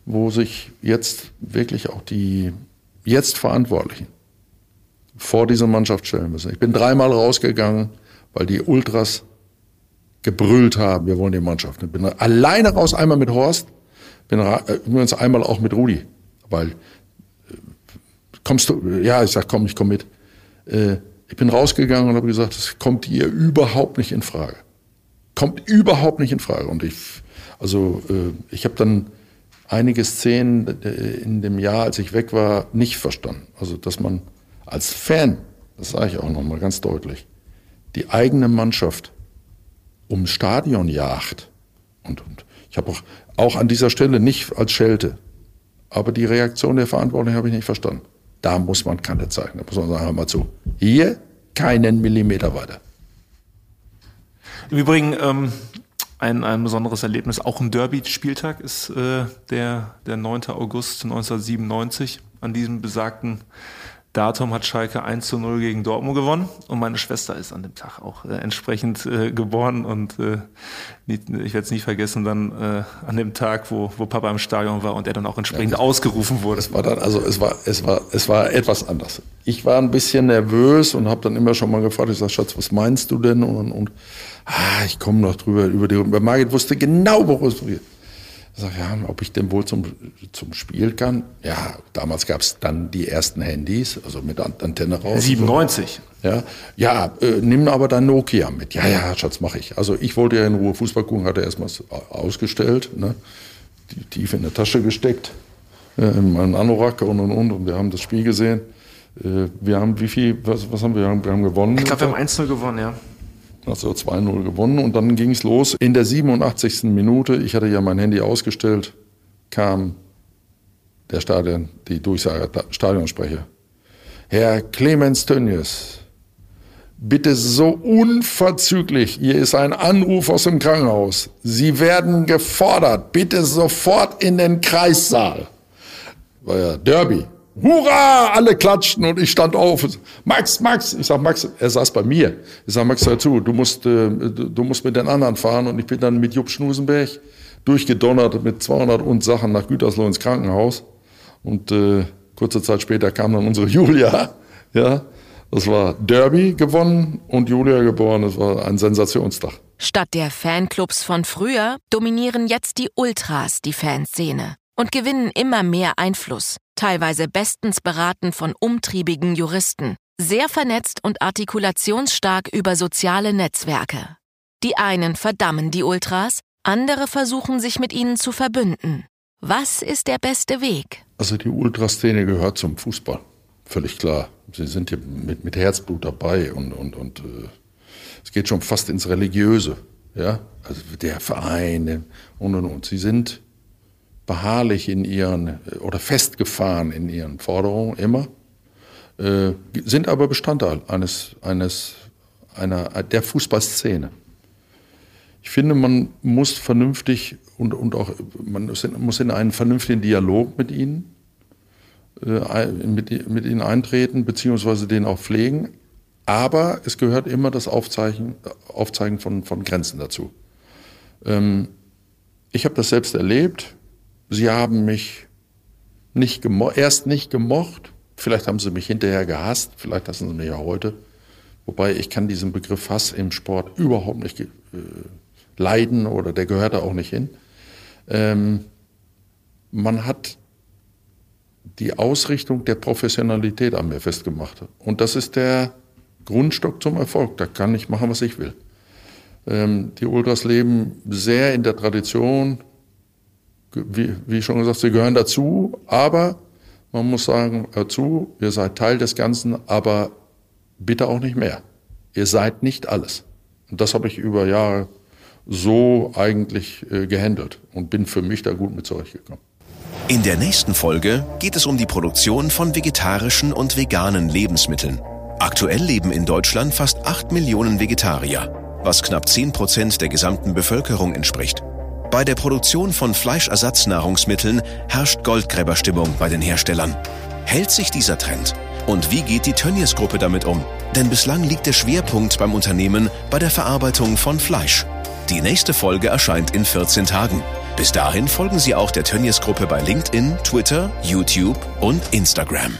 wo sich jetzt wirklich auch die jetzt Verantwortlichen vor diese Mannschaft stellen müssen. Ich bin dreimal rausgegangen, weil die Ultras gebrüllt haben, wir wollen die Mannschaft. Ich bin alleine raus, einmal mit Horst, bin äh, übrigens einmal auch mit Rudi, weil äh, kommst du, ja, ich sag, komm, ich komm mit. Äh, ich bin rausgegangen und habe gesagt, das kommt ihr überhaupt nicht in Frage. Kommt überhaupt nicht in Frage. Und ich, also äh, ich habe dann einige Szenen äh, in dem Jahr, als ich weg war, nicht verstanden. Also dass man als Fan, das sage ich auch noch mal ganz deutlich, die eigene Mannschaft ums Stadion jagt. Und, und ich habe auch, auch an dieser Stelle nicht als Schelte, aber die Reaktion der Verantwortlichen habe ich nicht verstanden. Da muss man Kante zeigen. Da muss man sagen, hör mal zu. Hier keinen Millimeter weiter. Im Übrigen ähm, ein, ein besonderes Erlebnis, auch ein Derby-Spieltag ist äh, der, der 9. August 1997. An diesem besagten Datum hat Schalke 1 zu 0 gegen Dortmund gewonnen und meine Schwester ist an dem Tag auch äh, entsprechend äh, geboren und äh, nicht, ich werde es nie vergessen, dann äh, an dem Tag, wo, wo Papa im Stadion war und er dann auch entsprechend ausgerufen wurde. Es war dann, also es war, es war, es war etwas anders. Ich war ein bisschen nervös und habe dann immer schon mal gefragt, ich sag, Schatz, was meinst du denn? Und, und ah, ich komme noch drüber über die. Bei Margit wusste genau, worum es geht. Ich sag, ja, ob ich denn wohl zum, zum Spiel kann? Ja, damals gab es dann die ersten Handys, also mit An- Antenne raus. 97. Ja, ja äh, nimm aber dein Nokia mit. Ja, ja, Schatz, mache ich. Also ich wollte ja in Ruhe Fußball gucken, hatte erstmal ausgestellt, ne? die, tief in der Tasche gesteckt, äh, in meinen Anorak und und und und wir haben das Spiel gesehen. Äh, wir haben wie viel, was, was haben wir? Wir haben, wir haben gewonnen. Ich glaube, wir haben 1-0 gewonnen, ja. Also 2-0 gewonnen und dann ging es los. In der 87. Minute, ich hatte ja mein Handy ausgestellt, kam der Stadion, die Durchsage, Stadionsprecher. Herr Clemens Tönnies, bitte so unverzüglich, hier ist ein Anruf aus dem Krankenhaus. Sie werden gefordert, bitte sofort in den Kreissaal. War ja Derby. Hurra! Alle klatschten und ich stand auf. Max, Max! Ich sag, Max, er saß bei mir. Ich sag, Max, hör zu, du musst, äh, du musst mit den anderen fahren. Und ich bin dann mit Jupp Schnusenberg durchgedonnert mit 200 und Sachen nach Gütersloh ins Krankenhaus. Und äh, kurze Zeit später kam dann unsere Julia. Ja, das war Derby gewonnen und Julia geboren. Das war ein Sensationstag. Statt der Fanclubs von früher dominieren jetzt die Ultras die Fanszene und gewinnen immer mehr Einfluss, teilweise bestens beraten von umtriebigen Juristen, sehr vernetzt und artikulationsstark über soziale Netzwerke. Die einen verdammen die Ultras, andere versuchen sich mit ihnen zu verbünden. Was ist der beste Weg? Also die Ultraszene gehört zum Fußball, völlig klar. Sie sind hier mit, mit Herzblut dabei und, und, und äh, es geht schon fast ins Religiöse. Ja, also der Verein und und und. Sie sind beharrlich in ihren oder festgefahren in ihren Forderungen immer, äh, sind aber Bestandteil eines, eines einer, der Fußballszene. Ich finde, man muss vernünftig und, und auch man muss in einen vernünftigen Dialog mit ihnen, äh, mit, mit ihnen eintreten, beziehungsweise den auch pflegen. Aber es gehört immer das Aufzeigen, Aufzeigen von, von Grenzen dazu. Ähm, ich habe das selbst erlebt. Sie haben mich nicht erst nicht gemocht. Vielleicht haben sie mich hinterher gehasst. Vielleicht hassen sie mich ja heute. Wobei ich kann diesen Begriff Hass im Sport überhaupt nicht äh, leiden oder der gehört da auch nicht hin. Ähm, man hat die Ausrichtung der Professionalität an mir festgemacht. Und das ist der Grundstock zum Erfolg. Da kann ich machen, was ich will. Ähm, die Ultras leben sehr in der Tradition. Wie, wie schon gesagt, sie gehören dazu. Aber man muss sagen, dazu, ihr seid Teil des Ganzen, aber bitte auch nicht mehr. Ihr seid nicht alles. Und das habe ich über Jahre so eigentlich äh, gehandelt und bin für mich da gut mit zurechtgekommen. In der nächsten Folge geht es um die Produktion von vegetarischen und veganen Lebensmitteln. Aktuell leben in Deutschland fast 8 Millionen Vegetarier, was knapp 10 Prozent der gesamten Bevölkerung entspricht. Bei der Produktion von Fleischersatznahrungsmitteln herrscht Goldgräberstimmung bei den Herstellern. Hält sich dieser Trend? Und wie geht die Tönnies Gruppe damit um? Denn bislang liegt der Schwerpunkt beim Unternehmen bei der Verarbeitung von Fleisch. Die nächste Folge erscheint in 14 Tagen. Bis dahin folgen Sie auch der Tönnies Gruppe bei LinkedIn, Twitter, YouTube und Instagram.